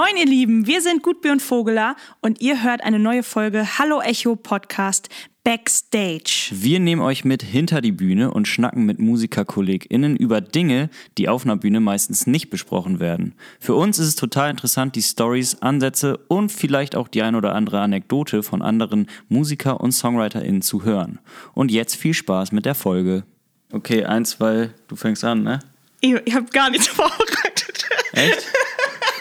Moin, ihr Lieben, wir sind Gutbier und Vogeler und ihr hört eine neue Folge Hallo Echo Podcast Backstage. Wir nehmen euch mit hinter die Bühne und schnacken mit MusikerkollegInnen über Dinge, die auf einer Bühne meistens nicht besprochen werden. Für uns ist es total interessant, die Stories, Ansätze und vielleicht auch die ein oder andere Anekdote von anderen Musiker- und SongwriterInnen zu hören. Und jetzt viel Spaß mit der Folge. Okay, eins, zwei, du fängst an, ne? Ich, ich habe gar nichts vorbereitet. Echt?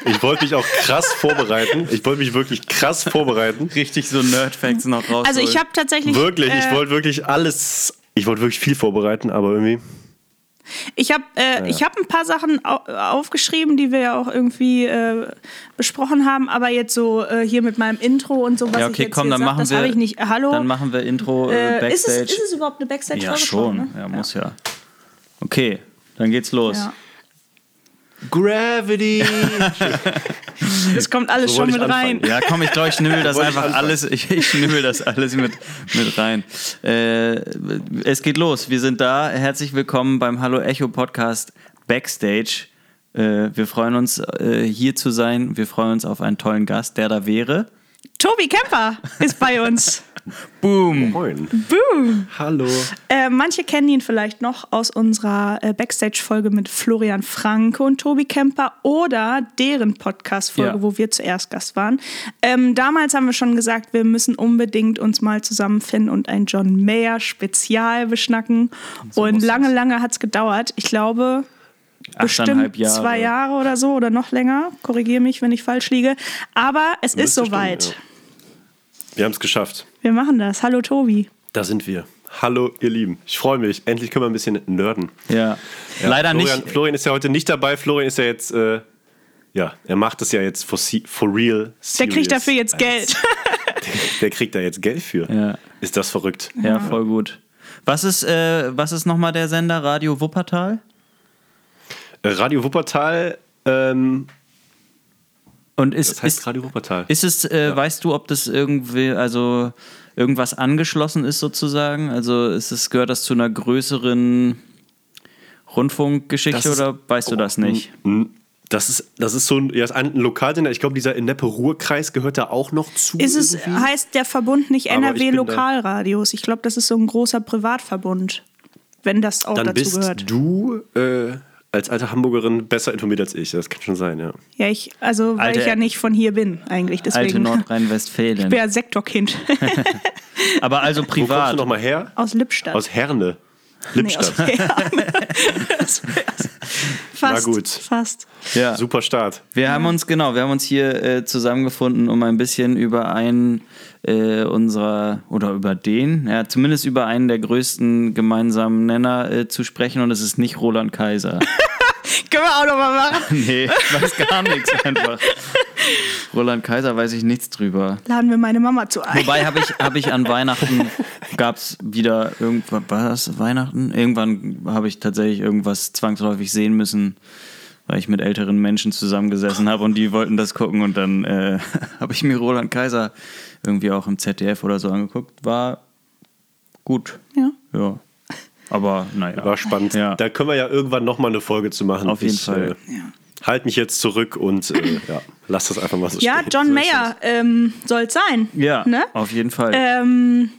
Ich wollte mich auch krass vorbereiten. Ich wollte mich wirklich krass vorbereiten. Richtig so Nerd-Facts noch raus. Also ich habe tatsächlich... Wirklich, ich äh, wollte wirklich alles. Ich wollte wirklich viel vorbereiten, aber irgendwie. Ich habe äh, ich hab ein paar Sachen au aufgeschrieben, die wir ja auch irgendwie äh, besprochen haben, aber jetzt so äh, hier mit meinem Intro und so, was Ja, ich okay, jetzt komm, hier dann sag, machen das wir. habe ich nicht. Äh, Hallo? Dann machen wir Intro äh, äh, ist, Backstage. es, ist es überhaupt eine backstage ja, schon. Ne? Ja, muss ja. Okay, dann geht's los. Ja. Gravity! Das kommt alles So schon mit rein. Ja, komm, ich glaube, ich nimmel das einfach anfangen. alles, ich, ich nimmel das alles mit, mit rein. Äh, es geht los. Wir sind da. Herzlich willkommen beim Hallo Echo Podcast Backstage. Äh, wir freuen uns, äh, hier zu sein. Wir freuen uns auf einen tollen Gast, der da wäre. Tobi Kemper ist bei uns. Boom! Moin. Boom. Hallo. Äh, manche kennen ihn vielleicht noch aus unserer äh, Backstage-Folge mit Florian Franke und Tobi Kemper oder deren Podcast-Folge, Ja. wo wir zuerst Gast waren. Ähm, damals haben wir schon gesagt, wir müssen unbedingt uns mal zusammenfinden und ein John Mayer-Spezial beschnacken. so und lange, lange hat es gedauert. Ich glaube, bestimmt Jahre. zwei Jahre oder so oder noch länger. Korrigiere mich, wenn ich falsch liege. Aber es ist soweit. stimmen, Wir haben es geschafft. Wir machen das. Hallo Tobi. Da sind wir. Hallo, ihr Lieben. Ich freue mich. Endlich können wir ein bisschen nerden. Ja. Leider Florian, nicht. Florian ist ja heute nicht dabei. Florian ist ja jetzt. Äh, ja, er macht es ja jetzt for, for real. Der serious. kriegt dafür jetzt Geld. Der kriegt da jetzt Geld für. Ja. Ist das verrückt? Ja, voll gut. Was ist, äh, was ist nochmal der Sender? Radio Wuppertal? Radio Wuppertal. Ähm, Und ist, das heißt ist, Radio Wuppertal. Ist es, äh, weißt du, ob das irgendwie, also irgendwas angeschlossen ist sozusagen? Also ist es, gehört das zu einer größeren Rundfunkgeschichte ist- oder weißt du das nicht? Das ist, das ist so ein, ja, ist ein Lokalsender. Ich glaube, dieser Neppe-Ruhr-Kreis gehört da auch noch zu. Ist es, irgendwie. heißt der Verbund nicht Aber ich? Ich glaube, das ist so ein großer Privatverbund, wenn das auch Dann dazu bist gehört. du äh, als alte Hamburgerin besser informiert als ich. Das kann schon sein, ja. Ja, ich, also weil Alte- ich ja nicht von hier bin, eigentlich. Alte Deswegen. Ich Nordrhein-Westfalen. bin ja Sektorkind. Aber also Wo kommst du privat. nochmal her? aus Lippstadt. Aus Herne. Nee, Lippstadt. aus. Das wär's. Fast. gut. Fast. ja. Super Start. Wir haben uns, genau, wir haben uns hier äh, zusammengefunden, um ein bisschen über einen äh, unserer, oder über den, ja, zumindest über einen der größten gemeinsamen Nenner äh, zu sprechen und es ist nicht Roland Kaiser. Können wir auch nochmal machen. nee, ich weiß gar nichts einfach. Roland Kaiser weiß ich nichts drüber. Laden wir meine Mama zu ein. Wobei habe ich, hab ich an Weihnachten, gab es wieder irgendwann, war das Weihnachten? Irgendwann habe ich tatsächlich irgendwas zwangsläufig sehen müssen, weil ich mit älteren Menschen zusammengesessen habe und die wollten das gucken und dann äh, habe ich mir Roland Kaiser irgendwie auch im ZDF oder so angeguckt. War gut. Ja. Ja. Aber naja. War spannend. Ja. Da können wir ja irgendwann nochmal eine Folge zu machen. Auf jeden ich, Fall. Äh, Halt mich jetzt zurück und äh, ja, lass das einfach mal so Ja, stehen. John So ist Mayer ähm, soll es sein. Ja, Ne? auf jeden Fall. Ähm,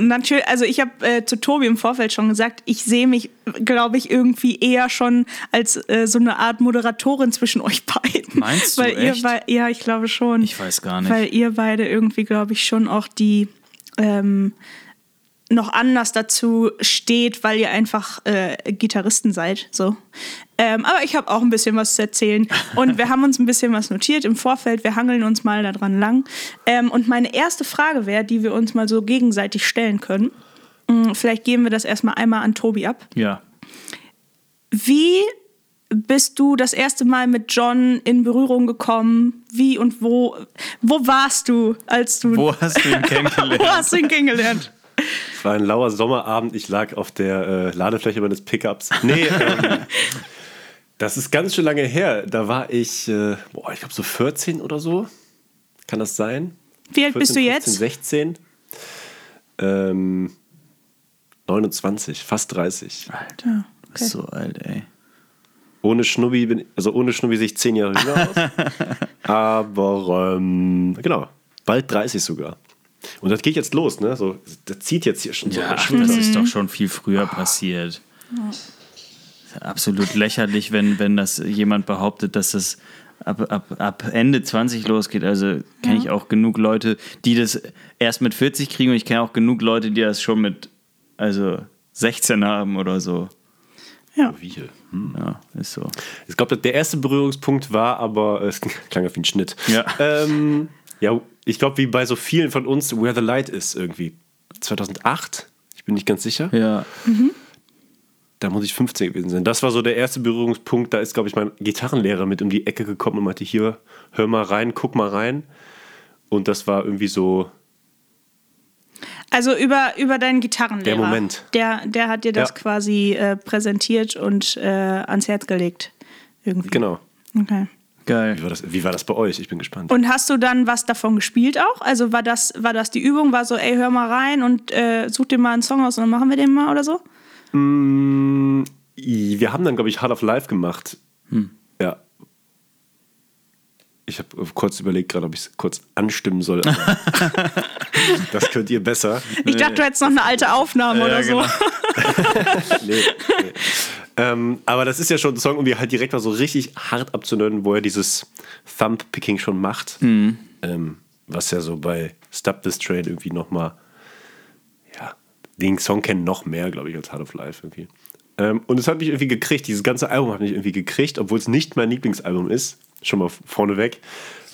natürlich, also ich habe äh, zu Tobi im Vorfeld schon gesagt, ich sehe mich, glaube ich, irgendwie eher schon als äh, so eine Art Moderatorin zwischen euch beiden. Meinst du Weil ihr echt? bei, ja, ich glaube schon. Ich weiß gar nicht. Weil ihr beide irgendwie, glaube ich, schon auch die ähm, noch anders dazu steht, weil ihr einfach äh, Gitarristen seid. So. Ähm, aber ich habe auch ein bisschen was zu erzählen. Und wir haben uns ein bisschen was notiert im Vorfeld. Wir hangeln uns mal daran lang. Ähm, und meine erste Frage wäre, die wir uns mal so gegenseitig stellen können. Hm, Vielleicht geben wir das erstmal einmal an Tobi ab. ja. Wie bist du das erste Mal mit John in Berührung gekommen? Wie und wo? Wo warst du, als du. Wo hast du ihn kennengelernt? wo hast du ihn kennengelernt? Es war ein lauer Sommerabend. Ich lag auf der äh, Ladefläche meines Pickups. Nee, ähm, das ist ganz schön lange her. Da war ich, äh, boah, ich glaube so 14 oder so. Kann das sein? Wie alt bist du 14, jetzt? 15, 16. Ähm, 29, fast 30. Alter, bist so alt, ey. Ohne Schnubbi bin also ohne Schnubbi sehe ich 10 Jahre jünger aus. Aber ähm, genau, bald 30 sogar. Und das geht jetzt los, ne? So, das zieht jetzt hier schon so. Ja, der ach, das ist doch schon viel früher passiert. Absolut lächerlich, wenn, wenn das jemand behauptet, dass das ab, ab, ab Ende 20 losgeht. Also kenne ich auch genug Leute, die das erst mit 40 kriegen und ich kenne auch genug Leute, die das schon mit also 16 haben oder so. Ja. Wie hier. Ja, ist so. Ich glaube, der erste Berührungspunkt war aber, es klang ja wie ein Schnitt. Ja. Ähm, ja, ich glaube, wie bei so vielen von uns, Where the Light ist irgendwie. 2008? Ich bin nicht ganz sicher. Ja. Da muss ich 15 gewesen sein. Das war so der erste Berührungspunkt. Da ist, glaube ich, mein Gitarrenlehrer mit um die Ecke gekommen und meinte, hier, hör mal rein, guck mal rein. Und das war irgendwie so, Also über, über deinen Gitarrenlehrer. Der Moment. Der, der hat dir das Ja. quasi äh, präsentiert und äh, ans Herz gelegt. Irgendwie. genau. Okay. Geil. Wie war, das, wie war das bei euch? Ich bin gespannt. Und hast du dann was davon gespielt auch? Also war das, war das die Übung? War so, ey, hör mal rein und äh, such dir mal einen Song aus und dann machen wir den mal oder so? Mm, Wir haben dann, glaube ich, Hard of Life gemacht. Hm. Ja. Ich habe kurz überlegt, gerade, ob ich es kurz anstimmen soll. aber das könnt ihr besser. Ich dachte, du hättest noch eine alte Aufnahme oder so. genau. Nee, nee. Ähm, aber das ist ja schon ein Song, um wir halt direkt mal so richtig hart abzunörden, wo er dieses Thumb-Picking schon macht. Mhm. Ähm, was ja so bei Stop This Train irgendwie nochmal, ja, den Song kennen noch mehr, glaube ich, als Hard of Life irgendwie. Ähm, und es hat mich irgendwie gekriegt, dieses ganze Album hat mich irgendwie gekriegt, obwohl es nicht mein Lieblingsalbum ist, schon mal vorneweg.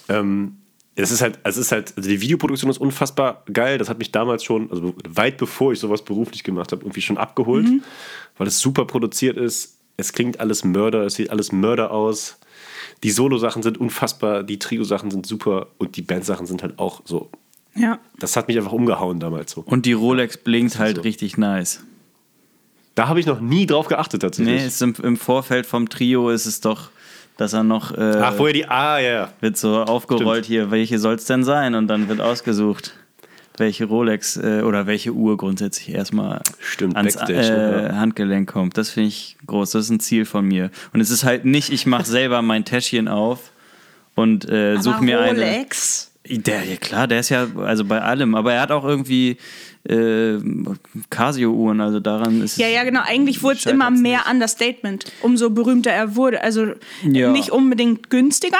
Ähm, es ist halt, es ist halt, also die Videoproduktion ist unfassbar geil. Das hat mich damals schon, also weit bevor ich sowas beruflich gemacht habe, irgendwie schon abgeholt, weil es super produziert ist. Es klingt alles Mörder, es sieht alles Mörder aus. Die Solo-Sachen sind unfassbar, die Trio-Sachen sind super und die Band-Sachen sind halt auch so. Ja. Das hat mich einfach umgehauen damals so. Und die Rolex blinkt halt so. richtig nice. Da habe ich noch nie drauf geachtet tatsächlich. Nee, ist im, im Vorfeld vom Trio ist es doch, dass er noch äh, Ach, vorher die, ah, ja, ja. wird so aufgerollt hier, welche soll es denn sein? Und dann wird ausgesucht, welche Rolex äh, oder welche Uhr grundsätzlich erstmal Stimmt, ans Backstage, äh, Handgelenk kommt. Das finde ich groß. Das ist ein Ziel von mir. Und es ist halt nicht, ich mache selber mein Täschchen auf und äh, suche mir eine. Rolex. Der, ja klar, der ist ja also bei allem, aber er hat auch irgendwie äh, Casio-Uhren, also daran ist Ja, ja, genau. Eigentlich wurde es immer mehr Understatement, umso berühmter er wurde. Also Ja. nicht unbedingt günstiger,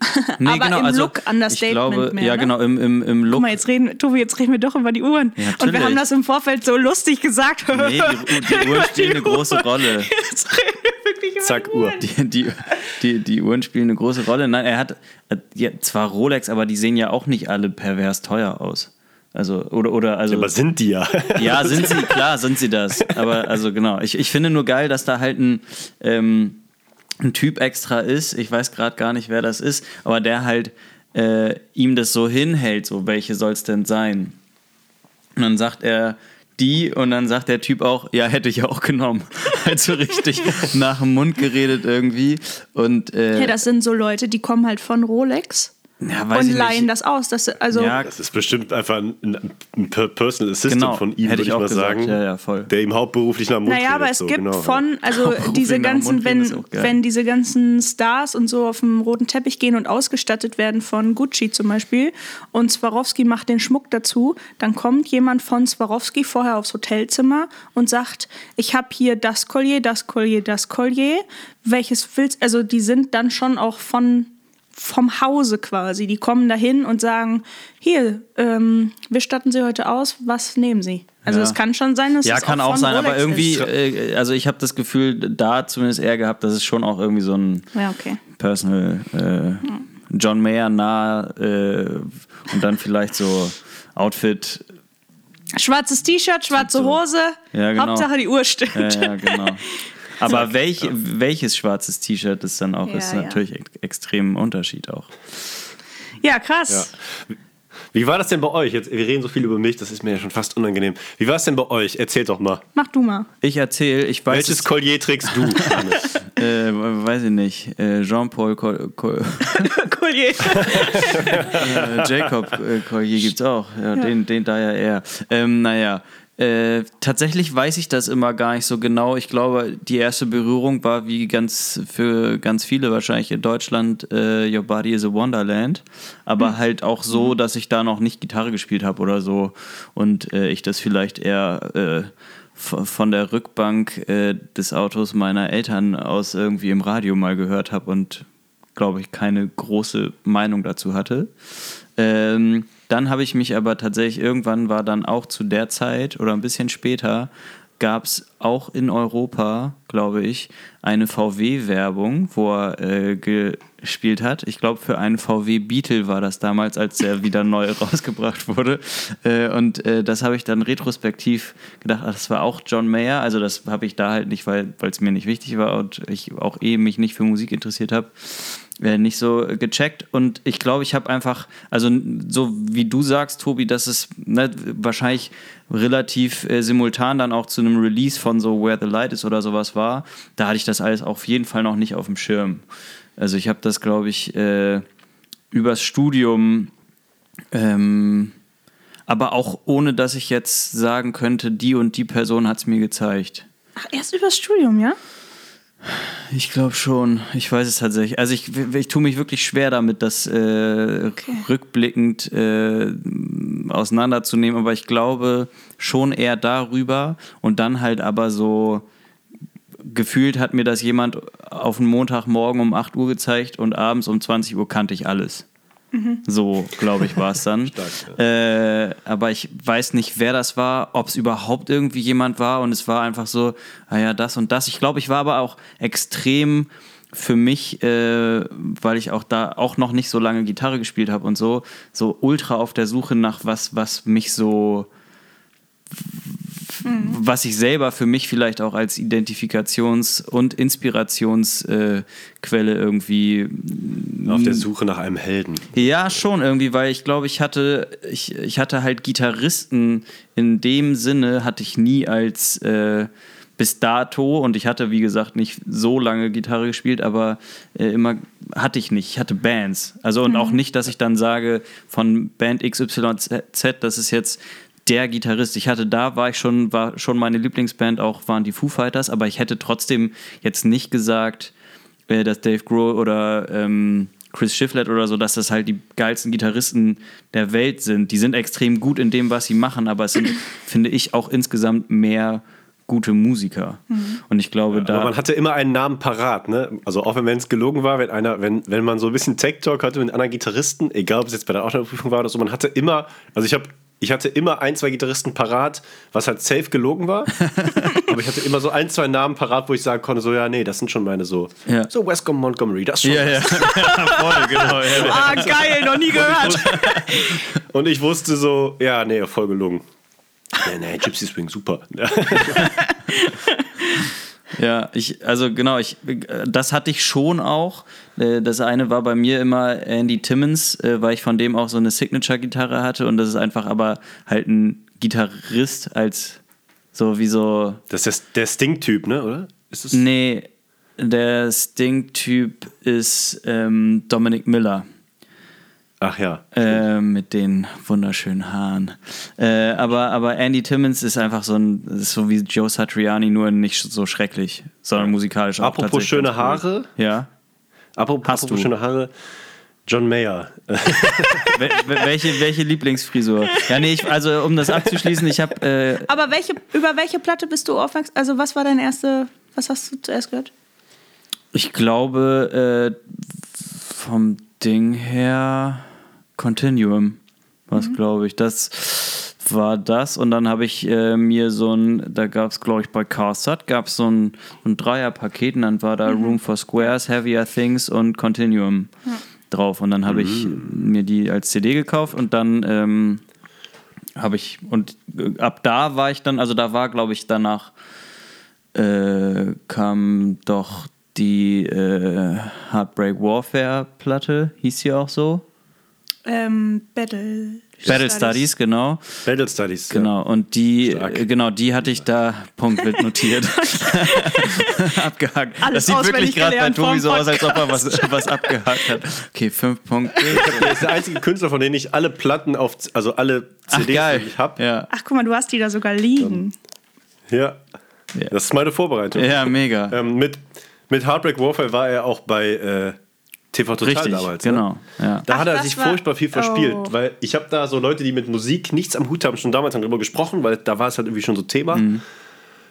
Nee, aber genau, im also Look Understatement ich glaube, mehr. Ja, ne? genau, im, im, im Look. Guck mal, jetzt reden, Tobi, jetzt reden wir doch über die Uhren. Ja, Und wir haben das im Vorfeld so lustig gesagt. Nee, die, die Uhren spielen eine große Rolle. Jetzt reden wir wirklich über Zack, die Uhr. Uhren. Die, die, die, die Uhren spielen eine große Rolle. Nein, er hat äh, ja, zwar Rolex, aber die sehen ja auch nicht alle pervers teuer aus. Also, oder, oder, also. Aber sind die ja. Ja, sind sie, klar, sind sie das. Aber also genau, ich, ich finde nur geil, dass da halt ein, ähm, ein Typ extra ist. Ich weiß gerade gar nicht, wer das ist, aber der halt äh, ihm das so hinhält, so welche soll es denn sein? Und dann sagt er die und dann sagt der Typ auch, ja, hätte ich auch genommen. Also richtig nach dem Mund geredet irgendwie. Und äh, Ja, das sind so Leute, die kommen halt von Rolex ja, weiß und ich leihen nicht. das aus. Das, also, Ja, Das ist bestimmt einfach ein, ein Per- Personal Assistant Genau, von ihm, würde ich ich mal gesagt. sagen. Ja, ja, voll. Der ihm hauptberuflich nach dem Mund Naja, aber es so, gibt genau. von, also diese ganzen, wenn, wenn diese ganzen Stars und so auf dem roten Teppich gehen und ausgestattet werden von Gucci zum Beispiel und Swarovski macht den Schmuck dazu, dann kommt jemand von Swarovski vorher aufs Hotelzimmer und sagt, ich habe hier das Collier, das Collier, das Collier, welches willst, also die sind dann schon auch von vom Hause quasi. Die kommen dahin und sagen, hier, ähm, wir statten Sie heute aus, was nehmen Sie? Also Ja. es kann schon sein, dass Ja, es kann auch, auch sein, aber Rolex irgendwie, Ist. äh, also ich habe das Gefühl, da zumindest eher gehabt, dass es schon auch irgendwie so ein Ja, okay. Personal äh, John Mayer nah äh, und dann vielleicht so Outfit. Schwarzes T-Shirt, schwarze Hose, Ja, genau. Hauptsache die Uhr stimmt. Ja, ja, genau. Aber welch, welches schwarzes T-Shirt es dann auch Ja, ist, ja. natürlich ex extrem Unterschied auch. Ja, krass. Wie war das denn bei euch? Jetzt, wir reden so viel über mich, das ist mir ja schon fast unangenehm. Wie war es denn bei euch? Erzählt doch mal. Mach du mal. Ich erzähle, ich weiß Welches es, Collier trägst du? Äh, weiß ich nicht, äh, Jean-Paul Col Col Collier. äh, Jacob äh, Collier gibt's auch. Ja, Den, den da ja eher. Ähm, naja, Äh, tatsächlich weiß ich das immer gar nicht so genau. Ich glaube, die erste Berührung war wie ganz für ganz viele wahrscheinlich in Deutschland äh, Your Body is a Wonderland, aber mhm. halt auch so, dass ich da noch nicht Gitarre gespielt habe oder so und äh, ich das vielleicht eher äh, von der Rückbank äh, des Autos meiner Eltern aus irgendwie im Radio mal gehört habe und glaube ich keine große Meinung dazu hatte. Ähm, dann habe ich mich aber tatsächlich, irgendwann war dann auch zu der Zeit oder ein bisschen später, gab es auch in Europa, glaube ich, eine VW-Werbung, wo er äh, gespielt hat. Ich glaube, für einen VW Beetle war das damals, als er wieder neu rausgebracht wurde. Äh, und äh, das habe ich dann retrospektiv gedacht, ach, das war auch John Mayer. Also das habe ich da halt nicht, weil es mir nicht wichtig war und ich auch eh mich nicht für Musik interessiert habe nicht so gecheckt. Und ich glaube, ich habe einfach, also so wie du sagst, Tobi, dass es ne, wahrscheinlich relativ äh, simultan dann auch zu einem Release von so Where the Light is oder sowas war, da hatte ich das alles auf jeden Fall noch nicht auf dem Schirm. Also ich habe das, glaube ich, äh, übers Studium, ähm, aber auch ohne, dass ich jetzt sagen könnte, die und die Person hat es mir gezeigt. Ach, erst übers Studium, ja? Ich glaube schon. Ich weiß es tatsächlich. Also ich, ich tue mich wirklich schwer damit, das äh, okay. rückblickend äh, auseinanderzunehmen, aber ich glaube schon eher darüber und dann halt aber so gefühlt hat mir das jemand auf einen Montagmorgen um 8 Uhr gezeigt und abends um 20 Uhr kannte ich alles. Mhm. So, glaube ich, war es dann. Stark, ja. äh, aber ich weiß nicht, wer das war, ob es überhaupt irgendwie jemand war und es war einfach so, ah ja, das und das. Ich glaube, ich war aber auch extrem für mich, äh, weil ich auch da auch noch nicht so lange Gitarre gespielt habe und so, so ultra auf der Suche nach was, was mich so Mhm. was ich selber für mich vielleicht auch als Identifikations- und Inspirationsquelle äh, irgendwie. Auf der Suche nach einem Helden. Ja, schon irgendwie, weil ich glaube, ich hatte, ich, ich hatte halt Gitarristen in dem Sinne, hatte ich nie als. Äh, bis dato und ich hatte, wie gesagt, nicht so lange Gitarre gespielt, aber äh, immer hatte ich nicht. Ich hatte Bands. Also und mhm. auch nicht, dass ich dann sage, von Band XYZ, das ist jetzt der Gitarrist. Ich hatte da, war ich schon, war schon meine Lieblingsband auch, waren die Foo Fighters, aber ich hätte trotzdem jetzt nicht gesagt, äh, dass Dave Grohl oder ähm, Chris Shiflett oder so, dass das halt die geilsten Gitarristen der Welt sind. Die sind extrem gut in dem, was sie machen, aber es sind, finde ich, auch insgesamt mehr gute Musiker. Mhm. Und ich glaube, ja, da. Aber man hatte immer einen Namen parat, ne? Also auch wenn es gelogen war, wenn einer, wenn, wenn man so ein bisschen Tech Talk hatte mit anderen Gitarristen, egal ob es jetzt bei der Aufnahmeprüfung war oder so, man hatte immer, also ich habe ich hatte immer ein, zwei Gitarristen parat, was halt safe gelogen war. aber ich hatte immer so ein, zwei Namen parat, wo ich sagen konnte, so, ja, nee, das sind schon meine so. Ja. So Westcombe Montgomery, das schon. Ja, ja. voll, genau. Ja, ah, geil, noch nie gehört. Und ich wusste so, ja, nee, voll gelungen. Nee, nee, Gypsy Swing, super. Ja, ich, also genau, ich, das hatte ich schon auch. Äh, das eine war bei mir immer Andy Timmons, äh, weil ich von dem auch so eine Signature-Gitarre hatte und das ist einfach aber halt ein Gitarrist als so wie so. Das ist der Sting-Typ, ne, oder? Ist das nee, der Sting-Typ ist ähm, Dominic Miller. Ach ja. Äh, mit den wunderschönen Haaren. Äh, aber, aber Andy Timmons ist einfach so ein, ist so wie Joe Satriani, nur nicht so schrecklich, sondern musikalisch auch. Apropos schöne cool. Haare. Ja. Apropos, Hast apropos du? schöne Haare. John Mayer. welche, welche Lieblingsfrisur? Ja, nee, ich, also um das abzuschließen, ich habe. Äh Aber welche, über welche Platte bist du aufmerksam? Also, was war dein erste. Was hast du zuerst gehört? Ich glaube, äh, vom Ding her. Continuum, was mhm. glaube ich. Das war das und dann habe ich äh, mir so ein, da gab es glaube ich bei CarSat, gab es so ein, ein Dreier-Paket und dann war da mhm. Room for Squares, Heavier Things und Continuum ja. drauf und dann habe mhm. ich mir die als CD gekauft und dann ähm, habe ich, und äh, ab da war ich dann, also da war glaube ich danach äh, kam doch die äh, Heartbreak Warfare Platte, hieß sie auch so. Ähm, Battle. Battle Studies, genau. Battle Studies. Genau, und die, Stark. äh, genau, die hatte ich da punktwild notiert. abgehakt. Alles das sieht wirklich gerade bei Tobi so aus, als ob er was, was abgehakt hat. Okay, fünf Punkte. Der ist der einzige Künstler, von dem ich alle Platten auf, also alle CDs, die ich habe. Ja. Ach, guck mal, du hast die da sogar liegen. Ja. Ja. Das ist meine Vorbereitung. ja, mega. Ähm, mit, mit Heartbreak Warfare war er auch bei äh, TV Total Richtig, damals. Ne? genau. Ja. Da Ach, hat er sich war- furchtbar viel verspielt, Oh. weil ich habe da so Leute, die mit Musik nichts am Hut haben, schon damals haben darüber gesprochen, weil da war es halt irgendwie schon so Thema Mhm.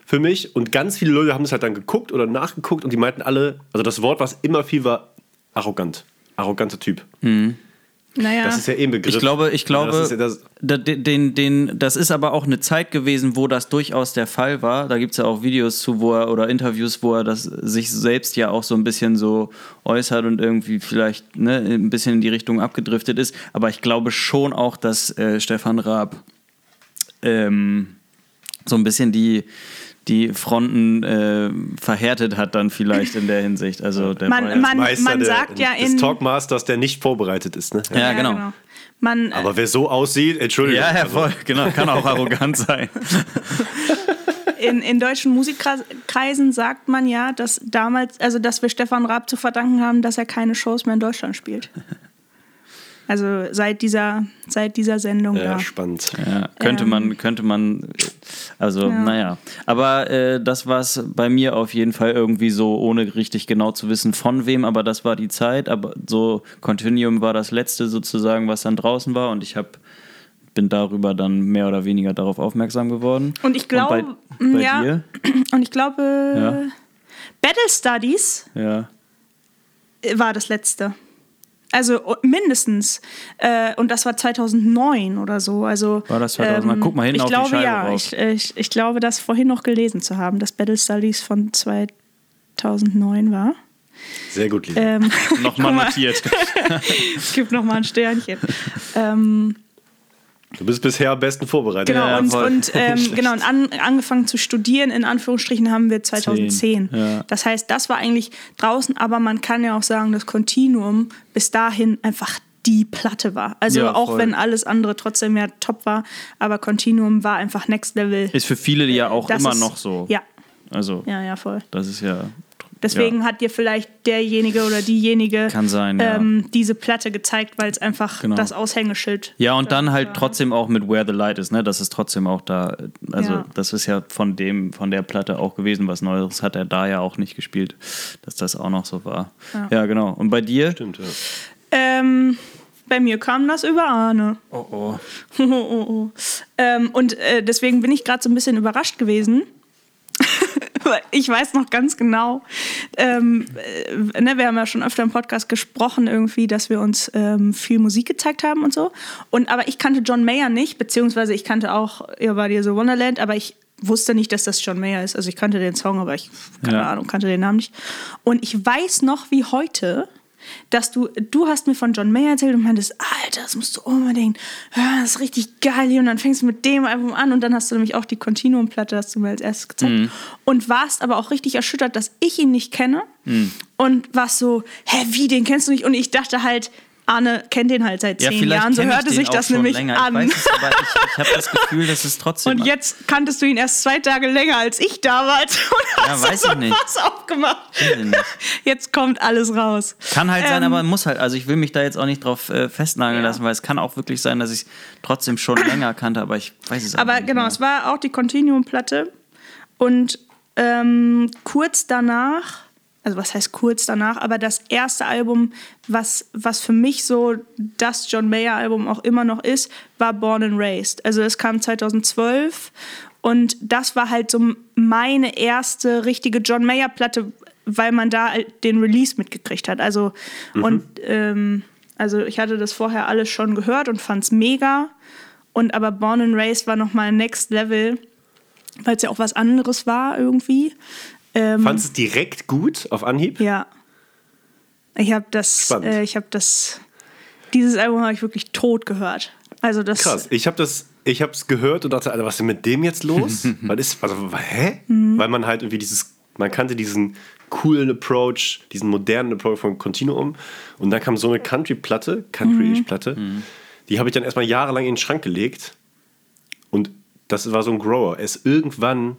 für mich. Und ganz viele Leute haben es halt dann geguckt oder nachgeguckt und die meinten alle, also das Wort, was immer viel war, arrogant. Arroganter Typ. Naja. Das ist ja eh ein Begriff. Ich glaube, ich glaube, das ist ja das, da- den, den, den, das ist aber auch eine Zeit gewesen, wo das durchaus der Fall war. Da gibt es ja auch Videos zu, wo er oder Interviews, wo er das sich selbst ja auch so ein bisschen so äußert und irgendwie vielleicht ne, ein bisschen in die Richtung abgedriftet ist. Aber ich glaube schon auch, dass äh, Stefan Raab ähm, so ein bisschen die, die Fronten äh, verhärtet hat dann vielleicht in der Hinsicht. Also der Man- ja- man- Meister der, sagt ja des in- Talkmasters, der nicht vorbereitet ist. Ne? Ja, genau. Man, äh, Aber wer so aussieht, Entschuldigung. ja, ja, also- voll, genau, kann auch arrogant sein. in, in deutschen Musikkreisen sagt man ja, dass damals, also dass wir Stefan Raab zu verdanken haben, dass er keine Shows mehr in Deutschland spielt. Also seit dieser, seit dieser Sendung Ja, da. spannend. Ja, könnte Ähm. man, könnte man, also Ja. naja. Aber äh, das war es bei mir auf jeden Fall irgendwie so, ohne richtig genau zu wissen von wem, aber das war die Zeit. Aber so Continuum war das letzte sozusagen, was dann draußen war und ich hab, bin darüber dann mehr oder weniger darauf aufmerksam geworden. Und ich glaube, und bei, bei ja, dir? und ich glaube, Ja. Battle Studies Ja. war das letzte. Also oh, mindestens. Äh, und das war 2009 oder so. Also, War das 2009? Guck mal hinten ich auf die glaube, Scheibe ja. Ich, ich, ich glaube, das vorhin noch gelesen zu haben, dass Battle Studies von 2009 war. Sehr gut, Lisa. Ähm, Nochmal notiert. Es gibt noch mal ein Sternchen. ähm, Du bist bisher am besten vorbereitet. genau, Ja, und, und, ähm, genau, und an, angefangen zu studieren, in Anführungsstrichen, haben wir 2010. Zehn, ja. Das heißt, das war eigentlich draußen, aber man kann ja auch sagen, dass Continuum bis dahin einfach die Platte war. Also Ja, auch wenn alles andere trotzdem ja top war, aber Continuum war einfach Next Level. Ist für viele ja auch Das immer ist- noch so. Ja, Also, ja, ja, voll. das ist ja. Deswegen hat dir vielleicht derjenige oder diejenige Kann sein, ja. ähm, diese Platte gezeigt, weil es einfach Genau. das Aushängeschild Ja, und dann halt war. trotzdem auch mit Where the Light is, ne? Das ist trotzdem auch da. Also, Ja. das ist ja von dem, von der Platte auch gewesen. Was Neues hat er da ja auch nicht gespielt, dass das auch noch so war. Ja, genau. Und bei dir? Stimmt, ja. Ähm, bei mir kam das über Arne. Oh, oh. Oh, oh, oh. Ähm, und äh, deswegen bin ich gerade so ein bisschen überrascht gewesen. Ich weiß noch ganz genau, ähm, äh, ne, wir haben ja schon öfter im Podcast gesprochen, irgendwie, dass wir uns ähm, viel Musik gezeigt haben und so. Und aber ich kannte John Mayer nicht, beziehungsweise ich kannte auch Ihr war dir so Wonderland, aber ich wusste nicht, dass das John Mayer ist. Also ich kannte den Song, aber ich, keine Ja. Ahnung, kannte den Namen nicht. Und ich weiß noch wie heute, dass du, du hast mir von John Mayer erzählt und meintest, Alter, das musst du unbedingt hören, das ist richtig geil. Und dann fängst du mit dem Album an und dann hast du nämlich auch die Continuum-Platte, hast du mir als erstes gezeigt. Und warst aber auch richtig erschüttert, dass ich ihn nicht kenne. Und warst so, hä, wie, den kennst du nicht? Und ich dachte halt, Arne kennt den halt seit Ja, zehn vielleicht Jahren, so hörte sich das nämlich länger. an. Ich weiß es, aber ich, ich habe das Gefühl, dass es trotzdem. Und jetzt kanntest du ihn erst zwei Tage länger als ich damals und hast weiß so ich nicht. was aufgemacht. Nicht. Jetzt kommt alles raus. Kann halt sein, Ähm, aber muss halt. Also ich will mich da jetzt auch nicht drauf äh, festnageln Ja. lassen, weil es kann auch wirklich sein, dass ich es trotzdem schon länger kannte, aber ich weiß es Aber nicht genau, mehr. es war auch die Continuum-Platte. Und ähm, kurz danach, also was heißt kurz danach, aber das erste Album, was, was für mich so das John Mayer-Album auch immer noch ist, war Born and Raised. Also es kam 2012 und das war halt so meine erste richtige John Mayer-Platte, weil man da halt den Release mitgekriegt hat. Also, und ähm, also ich hatte das vorher alles schon gehört und fand es mega. Und aber Born and Raised war nochmal Next Level, weil es ja auch was anderes war irgendwie. Ähm, Fandest du es direkt gut auf Anhieb? ja. Ich habe das, äh, ich habe das, dieses Album habe ich wirklich tot gehört. Also das, Krass. Ich habe das, ich habe es gehört und dachte, Alter, was ist denn mit dem jetzt los? was ist, also, hä? Mhm. Weil man halt irgendwie dieses, man kannte diesen coolen Approach, diesen modernen Approach von Continuum und dann kam so eine Country-Platte, Country-Platte, Die habe ich dann erstmal jahrelang in den Schrank gelegt. Und das war so ein Grower. Er ist irgendwann,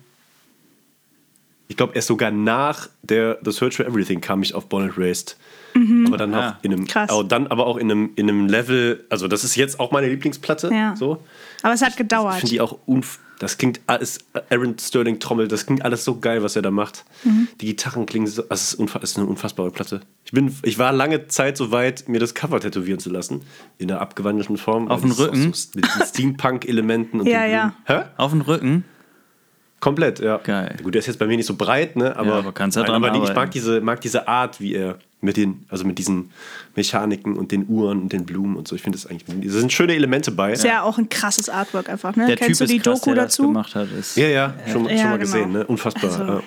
ich glaube, erst sogar nach der The Search for Everything kam ich auf and Raised. Aber dann Ah, auch in einem, krass. aber dann aber auch in einem, in einem Level, also das ist jetzt auch meine Lieblingsplatte. Ja. So. Aber es hat Ich gedauert. finde die auch unf das klingt alles, Aaron Sterling Trommel, das klingt alles so geil, was er da macht. Mhm. Die Gitarren klingen so, also es ist, unfa- es ist eine unfassbare Platte. Ich, bin, ich war lange Zeit so weit, mir das Cover tätowieren zu lassen, in der abgewandelten Form. Auf das auch Rücken? So, mit diesen Steampunk-Elementen und Ja, den ja. Hä? Auf den Rücken. Komplett, ja. Geil. Gut, der ist jetzt bei mir nicht so breit, ne? Aber, Ja, aber kannst ja Nein, dran aber ich mag diese, mag diese Art, wie er mit den, also mit diesen Mechaniken und den Uhren und den Blumen und so. Ich finde das eigentlich, da sind schöne Elemente bei. Ist ja auch ein krasses Artwork einfach, ne? Der Kennst Typ du die ist krass, Doku der das dazu? gemacht hat. Ist, Ja, ja, schon, Ja, schon mal genau. gesehen, ne? Unfassbar. Also, ja.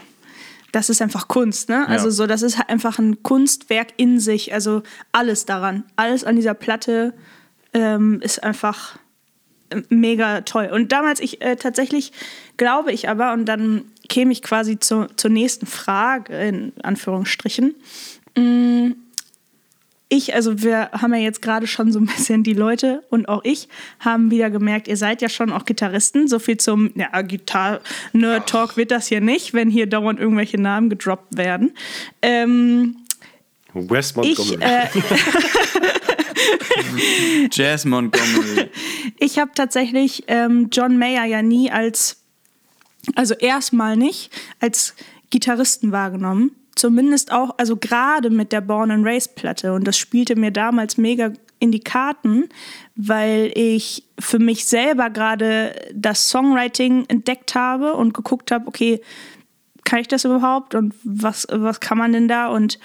Das ist einfach Kunst, ne? Also Ja. so, das ist halt einfach ein Kunstwerk in sich. Also alles daran, alles an dieser Platte ähm, ist einfach mega toll. Und damals ich äh, tatsächlich glaube ich aber, und dann käme ich quasi zu, zur nächsten Frage, in Anführungsstrichen. Mm, Ich, also wir haben ja jetzt gerade schon so ein bisschen die Leute und auch ich haben wieder gemerkt, ihr seid ja schon auch Gitarristen. So viel zum ja, Gitar-Nerd-Talk wird das hier nicht, wenn hier dauernd irgendwelche Namen gedroppt werden. Ähm, West ich, Montgomery. äh, Jazz Montgomery. ich habe tatsächlich ähm, John Mayer ja nie als, also erstmal nicht, als Gitarristen wahrgenommen. Zumindest auch, also gerade mit der Born and Raised Platte. Und das spielte mir damals mega in die Karten, weil ich für mich selber gerade das Songwriting entdeckt habe und geguckt habe, okay, kann ich das überhaupt und was, was kann man denn da? Und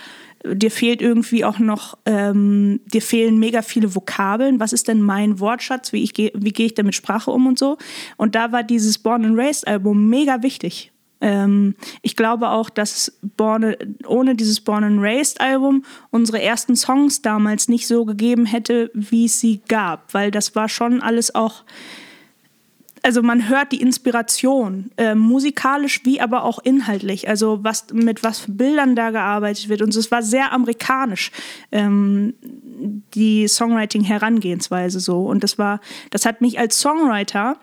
dir fehlt irgendwie auch noch, ähm, dir fehlen mega viele Vokabeln. Was ist denn mein Wortschatz? Wie, ich wie gehe ich denn mit Sprache um und so? Und da war dieses Born and Raised Album mega wichtig. Ähm, ich glaube auch, dass Born, ohne dieses Born and Raised Album unsere ersten Songs damals nicht so gegeben hätte, wie es sie gab, weil das war schon alles auch also man hört die Inspiration, äh, musikalisch wie aber auch inhaltlich. Also was mit was für Bildern da gearbeitet wird. Und es war sehr amerikanisch, ähm, die Songwriting-Herangehensweise so. Und das war, das hat mich als Songwriter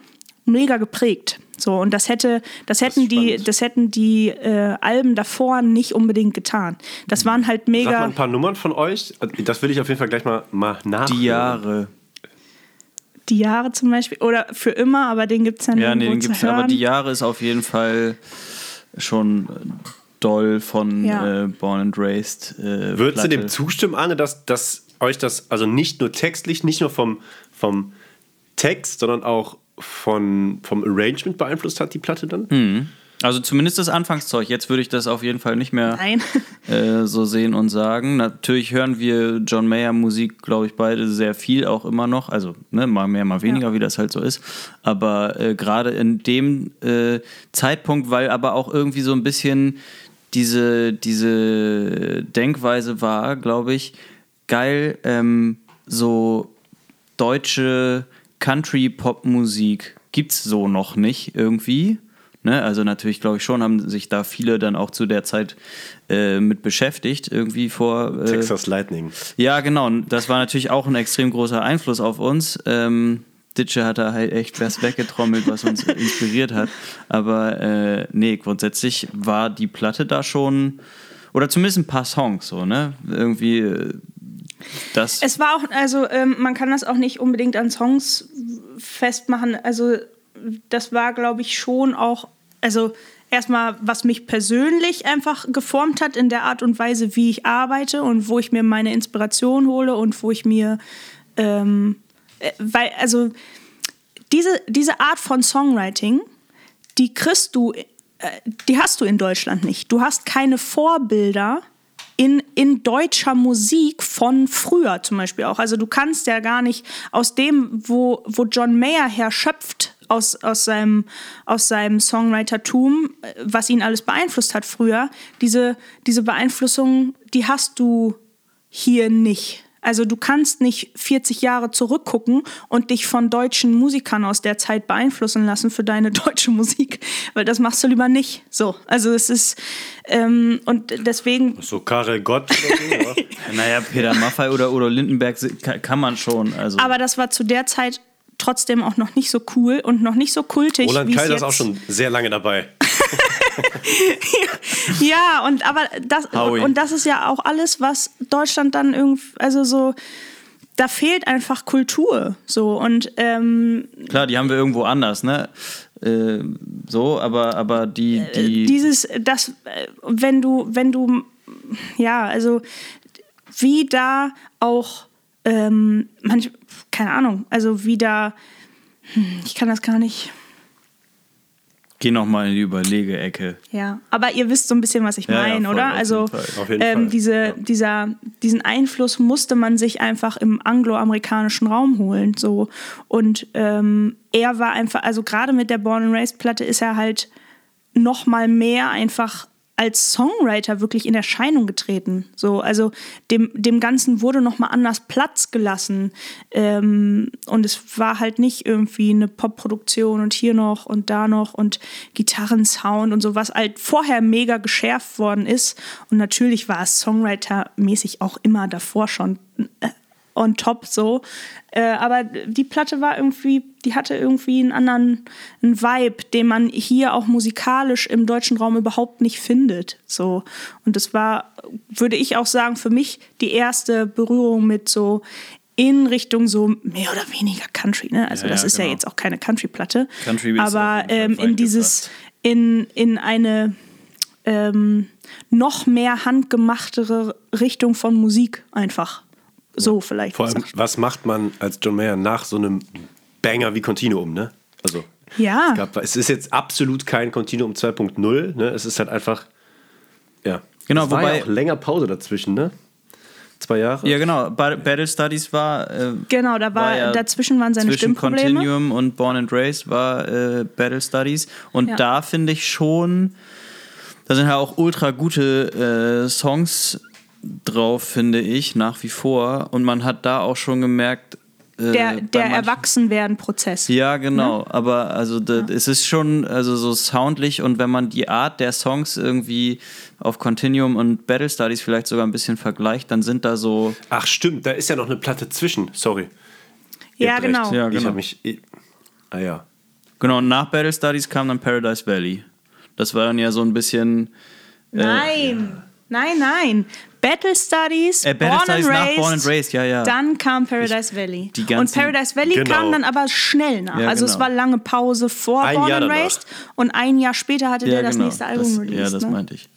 mega geprägt. So, und das hätte, das hätten die, spannend. das hätten die äh, Alben davor nicht unbedingt getan. Das waren halt Sag mal mega. ein paar Nummern von euch. Das will ich auf jeden Fall gleich mal, mal nachhören. Die Jahre. Die Jahre zum Beispiel. Oder für immer, aber den gibt es ja Ja, nee, den zu gibt's hören. aber die Jahre ist auf jeden Fall schon doll von Ja. äh, Born and Raised. Äh, Würdest du dem zustimmen, Arne, dass, dass euch das also nicht nur textlich, nicht nur vom, vom Text, sondern auch von, vom Arrangement beeinflusst hat, die Platte dann? Also zumindest das Anfangszeug. Jetzt würde ich das auf jeden Fall nicht mehr äh, so sehen und sagen. Natürlich hören wir John Mayer Musik, glaube ich, beide sehr viel auch immer noch. Also ne, mal mehr, mal weniger, wie das halt so ist. Aber äh, gerade in dem äh, Zeitpunkt, weil aber auch irgendwie so ein bisschen diese, diese Denkweise war, glaube ich, geil, ähm, so deutsche Country-Pop-Musik gibt's so noch nicht irgendwie. Ne? Also natürlich, glaube ich, schon haben sich da viele dann auch zu der Zeit äh, mit beschäftigt, irgendwie vor. Äh, Texas Lightning. ja, genau. Und Das war natürlich auch ein extrem großer Einfluss auf uns. Ähm, Ditsche hat da halt echt was weggetrommelt, was uns inspiriert hat. Aber äh, nee, grundsätzlich war die Platte da schon, oder zumindest ein paar Songs so, ne? Irgendwie äh, das. Es war auch, also ähm, man kann das auch nicht unbedingt an Songs festmachen. Also das war, glaube ich, schon auch, also erstmal, was mich persönlich einfach geformt hat in der Art und Weise, wie ich arbeite und wo ich mir meine Inspiration hole und wo ich mir, ähm, äh, weil, also diese, diese Art von Songwriting, die kriegst du, äh, die hast du in Deutschland nicht. Du hast keine Vorbilder in, in deutscher Musik von früher zum Beispiel auch. Also du kannst ja gar nicht aus dem, wo, wo John Mayer her schöpft, aus, aus seinem, aus seinem Songwritertum, was ihn alles beeinflusst hat früher, diese, diese Beeinflussung, die hast du hier nicht. Also du kannst nicht 40 Jahre zurückgucken und dich von deutschen Musikern aus der Zeit beeinflussen lassen für deine deutsche Musik, weil das machst du lieber nicht. So, also es ist ähm, und deswegen. So Karel Gott oder so, Naja, Peter Maffay oder Udo Lindenberg kann man schon. Also. Aber das war zu der Zeit trotzdem auch noch nicht so cool und noch nicht so kultig. Roland Kaiser ist auch schon sehr lange dabei. Ja, und aber das Howie. und das ist ja auch alles, was Deutschland dann irgendwie, also so, da fehlt einfach Kultur. So und ähm, Klar, die haben wir irgendwo anders, ne? Äh, so, aber, aber die, die dieses, das, äh, wenn du, wenn du, ja, also wie da auch ähm, manch, keine Ahnung, also wie da, hm, ich kann das gar nicht. geh noch mal in die Überlege-Ecke. Ja, aber ihr wisst so ein bisschen, was ich Ja, ja, meine, voll, oder? auf Also jeden ähm, Fall. diese, Ja. dieser, diesen Einfluss musste man sich einfach im angloamerikanischen Raum holen. So. Und ähm, er war einfach, also gerade mit der Born and Raised Platte ist er halt noch mal mehr einfach als Songwriter wirklich in Erscheinung getreten. So, also dem, dem Ganzen wurde noch mal anders Platz gelassen. Ähm, und es war halt nicht irgendwie eine Popproduktion und hier noch und da noch und Gitarrensound und so, was halt vorher mega geschärft worden ist. Und natürlich war es Songwriter-mäßig auch immer davor schon äh, on top so. Äh, aber die Platte war irgendwie, die hatte irgendwie einen anderen einen Vibe, den man hier auch musikalisch im deutschen Raum überhaupt nicht findet. So. Und das war, würde ich auch sagen, für mich die erste Berührung mit so in Richtung so mehr oder weniger Country. Ne? Also Ja, das ja, ist ja genau. jetzt auch keine Country-Platte. Country aber ähm, in dieses, in, in eine ähm, noch mehr handgemachtere Richtung von Musik einfach. So vielleicht. Vor allem, gesagt. was macht man als John Mayer nach so einem Banger wie Continuum, ne? Also, Ja. es, gab, es ist jetzt absolut kein Continuum 2.0, ne? Es ist halt einfach, ja. Genau, es war wobei- ja auch länger Pause dazwischen, ne? Zwei Jahre. Ja, genau. Ba- Battle Studies war. Äh, Genau, da war, ja dazwischen waren seine zwischen Stimmprobleme. Continuum und Born and Raised war äh, Battle Studies. Und Ja. da finde ich schon, da sind ja auch ultra gute äh, Songs drauf, finde ich, nach wie vor. Und man hat da auch schon gemerkt, äh, Der, der Erwachsenwerden-Prozess. Ja, genau. Aber also da, es ist schon also so soundlich und wenn man die Art der Songs irgendwie auf Continuum und Battle Studies vielleicht sogar ein bisschen vergleicht, dann sind da so Ach, stimmt, da ist ja noch eine Platte zwischen. Sorry. Ja, genau. Ja, Ich genau. habe mich. ich- Ah ja. genau und nach Battle Studies kam dann Paradise Valley. Das war dann ja so ein bisschen Nein, nein, nein. Battle Studies, Äh, Battle Born, Studies and nach Raised, Born and Raised, ja, ja. Dann kam Paradise Valley. die Und Paradise Valley Genau. kam dann aber schnell nach. Ja, also es genau. war lange Pause vor Ein Born Jahr and danach. Raised und ein Jahr später hatte der das genau. nächste Album das, released. Ja, das ne? meinte ich.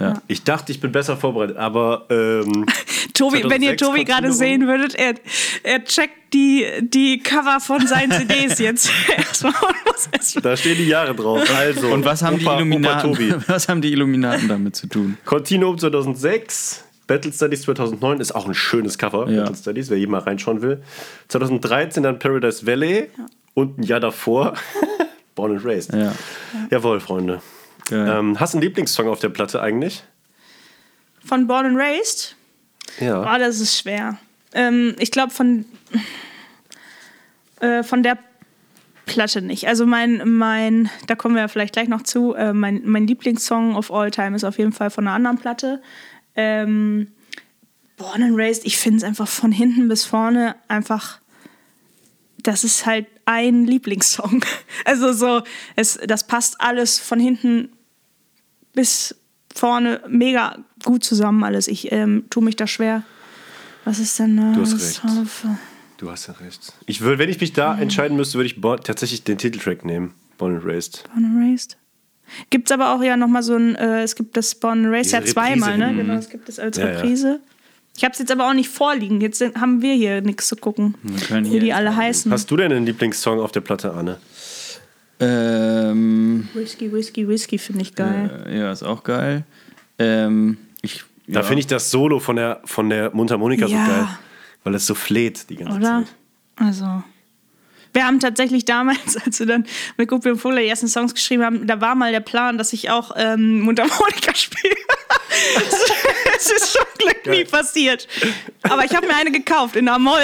Ja. Ich dachte, ich bin besser vorbereitet, aber ähm, Tobi, wenn ihr 2006 Tobi gerade sehen würdet, er, er checkt die, die Cover von seinen CDs jetzt. Erstmal da stehen die Jahre drauf. Also, Und was haben, Opa, die Opa Illuminaten, Tobi. was haben die Illuminaten damit zu tun? Continuum 2006, Battle Studies 2009 ist auch ein schönes Cover. Ja. Battle Studies, wer jemand reinschauen will. 2013 dann Paradise Valley und ein Jahr davor Born and Raised. Ja. Jawohl, Freunde. Ähm, hast du einen Lieblingssong auf der Platte eigentlich? Von Born and Raised? Ja. Oh, das ist schwer. Ähm, ich glaube, von, äh, von der Platte nicht. Also mein, mein, da kommen wir vielleicht gleich noch zu, äh, mein, mein Lieblingssong of all time ist auf jeden Fall von einer anderen Platte. Ähm, Born and Raised, ich finde es einfach von hinten bis vorne einfach, das ist halt ein Lieblingssong. Also so, es, das passt alles von hinten bis vorne mega gut zusammen alles. Ich ähm, tue mich da schwer. Was ist denn da? Du hast recht. Haufe? Du hast ja recht. Ich würd, wenn ich mich da entscheiden müsste, würde ich Born, tatsächlich den Titeltrack nehmen. Born and Raised. Born and Raised. Gibt es aber auch ja nochmal so ein, äh, es gibt das Born and Raised Diese ja zweimal, ne? Reprise, Genau, es gibt es als Ja, ja. Reprise. Ich habe es jetzt aber auch nicht vorliegen. Jetzt haben wir hier nichts zu gucken, können wie die alle heißen. Hast du denn einen Lieblingssong auf der Platte, Anne? Ähm, Whisky, Whisky, Whisky finde ich geil. äh, ja, ist auch geil. Ähm, ich, Da ja. finde ich das Solo von der, von der Mundharmonika Ja. so geil. Weil es so fleht die ganze Oder? Zeit. Also. Wir haben tatsächlich damals, als wir dann mit Guppy und Vogler die ersten Songs geschrieben haben, da war mal der Plan, dass ich auch ähm, Mundharmonika spiele. Es ist schon Glück nie passiert. Aber ich habe mir eine gekauft in Amol.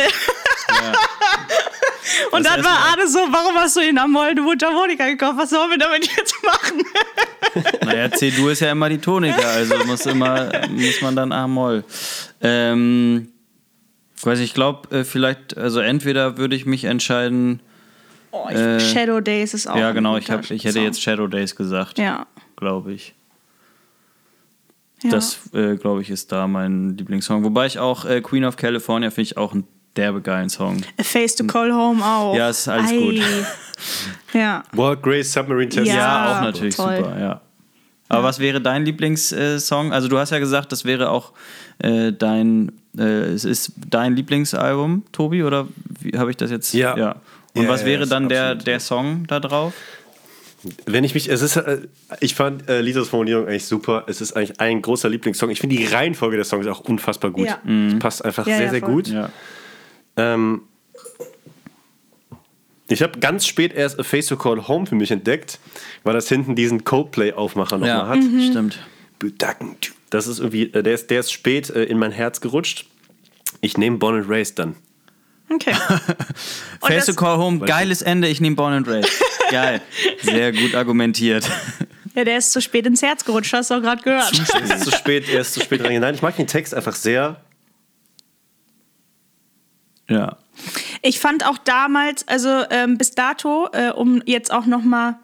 Und Das dann war Arne so, warum hast du in Amol eine Mundharmonika gekauft? Was sollen wir damit jetzt machen? Naja, C-Dur ist ja immer die Tonika, also muss immer, muss man dann A-Moll. Ähm, ich weiß ich glaube, äh, vielleicht, also entweder würde ich mich entscheiden, Oh, ich, Äh, Shadow Days ist auch ja ein genau, ich, hab, ich hätte Song. jetzt Shadow Days gesagt, Ja. glaube ich. ja. Das, äh, glaube ich, ist da mein Lieblingssong. Wobei ich auch äh, Queen of California finde ich auch einen derbe geilen Song. A Face to Call Home auch. Ja, ist alles Ei. gut. Ja. World Grace Submarine Test. Ja. Ja, auch natürlich toll. super, ja. Aber was wäre dein Lieblingssong? Also du hast ja gesagt, das wäre auch äh, dein, äh, es ist dein Lieblingsalbum, Tobi, oder wie habe ich das jetzt? Ja. Und Ja, was ja, wäre dann der, der ja. Song da drauf? Wenn ich mich, es ist, äh, ich fand äh, Lisas Formulierung eigentlich super. Es ist eigentlich ein großer Lieblingssong. Ich finde die Reihenfolge der Songs auch unfassbar gut. Ja. Es passt einfach Ja, sehr, ja, sehr voll. gut. Ja. Ähm, ich habe ganz spät erst A Face to Call Home für mich entdeckt, weil das hinten diesen Coldplay-Aufmacher nochmal Ja, hat. Mhm. stimmt. Das ist irgendwie, äh, der ist, der ist spät äh, in mein Herz gerutscht. Ich nehme Born and Raised dann. Okay. Face to Call Home, geiles Ende, ich nehme Born and Raised. Geil. Sehr gut argumentiert. Ja, der ist zu spät ins Herz gerutscht, hast du auch gerade gehört. Er ist zu spät, er ist zu spät reingegangen. Nein, ich mag den Text einfach sehr. Ja. Ich fand auch damals, also ähm, bis dato, äh, um jetzt auch noch mal,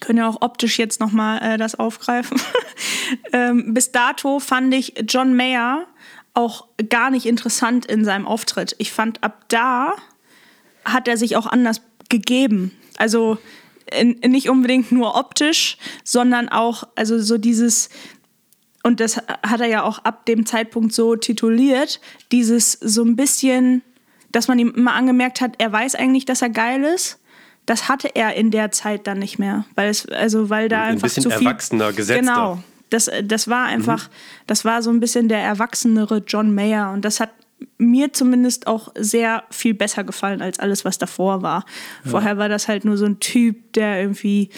können ja auch optisch jetzt noch mal äh, das aufgreifen. ähm, bis dato fand ich John Mayer auch gar nicht interessant in seinem Auftritt. Ich fand ab da hat er sich auch anders gegeben. Also in, nicht unbedingt nur optisch, sondern auch also so dieses und das hat er ja auch ab dem Zeitpunkt so tituliert, dieses so ein bisschen, dass man ihm immer angemerkt hat, er weiß eigentlich, dass er geil ist. Das hatte er in der Zeit dann nicht mehr, weil es also weil da Ein einfach bisschen zu viel erwachsener, gesetzter. Genau. Das, das war einfach, das war so ein bisschen der erwachsenere John Mayer und das hat mir zumindest auch sehr viel besser gefallen als alles, was davor war. Vorher war das halt nur so ein Typ, der irgendwie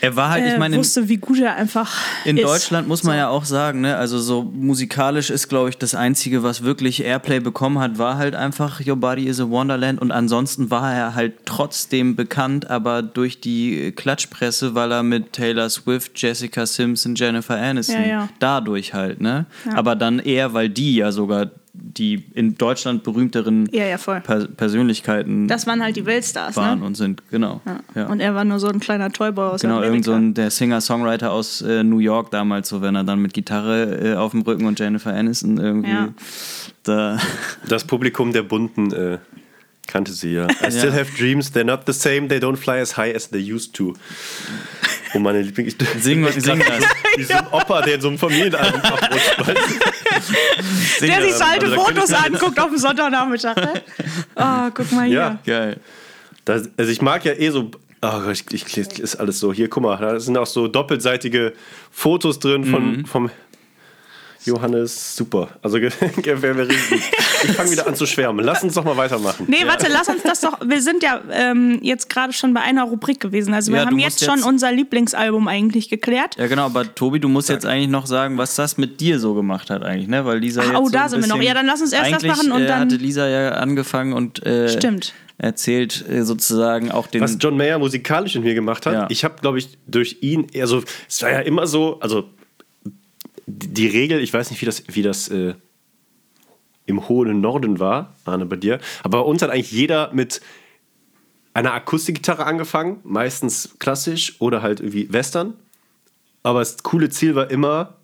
Er war halt, ich äh, meine, in, wusste, wie gut er einfach in ist. Deutschland muss man ja auch sagen, ne, also so musikalisch ist, glaube ich, das Einzige, was wirklich Airplay bekommen hat, war halt einfach Your Body is a Wonderland und ansonsten war er halt trotzdem bekannt, aber durch die Klatschpresse, weil er mit Taylor Swift, Jessica Simpson, Jennifer Aniston, Ja, ja. dadurch halt, ne? Aber dann eher, weil die ja sogar die in Deutschland berühmteren Ja, ja, voll. Per Persönlichkeiten Das waren halt die Weltstars, waren ne? und sind, genau. Ja. Und er war nur so ein kleiner Toyboy aus Genau, Amerika. irgend so ein der Singer-Songwriter aus äh, New York damals, so wenn er dann mit Gitarre äh, auf dem Rücken und Jennifer Aniston irgendwie Ja. da. Das Publikum der Bunten äh, kannte sie ja. I still have dreams, they're not the same, they don't fly as high as they used to. Und meine Lieblings... Sing, sing das. Wie so ein Opa, der in so einem Familienalbum abrutscht. der sich so alte Also Fotos ich anguckt auf dem Sonntagnachmittag. Ne? Oh, guck mal hier. Ja. Geil. Das, also ich mag ja eh so... Oh Gott, ich, ich, ich ist alles so. Hier, guck mal, da sind auch so doppelseitige Fotos drin von, Mhm. vom Johannes. Super. Also wäre wär richtig. Ich fange wieder an zu schwärmen. Lass uns doch mal weitermachen. Nee, warte, lass uns das doch. Wir sind ja ähm, jetzt gerade schon bei einer Rubrik gewesen. Also wir Ja, haben musst jetzt schon jetzt- unser Lieblingsalbum eigentlich geklärt. Ja, genau, aber Tobi, du musst jetzt eigentlich noch sagen, was das mit dir so gemacht hat, eigentlich, ne? Weil Lisa Ach, jetzt oh, so da sind wir noch. Ja, dann lass uns erst das machen und äh, dann- hatte Lisa ja angefangen und äh, Stimmt. erzählt äh, sozusagen auch den. was John Mayer musikalisch mit mir gemacht hat. Ja. Ich habe, glaube ich, durch ihn, also es war ja immer so, also die Regel, ich weiß nicht, wie das, wie das äh, im hohen Norden war, Arne, bei dir, aber bei uns hat eigentlich jeder mit einer Akustikgitarre angefangen, meistens klassisch oder halt irgendwie Western. Aber das coole Ziel war immer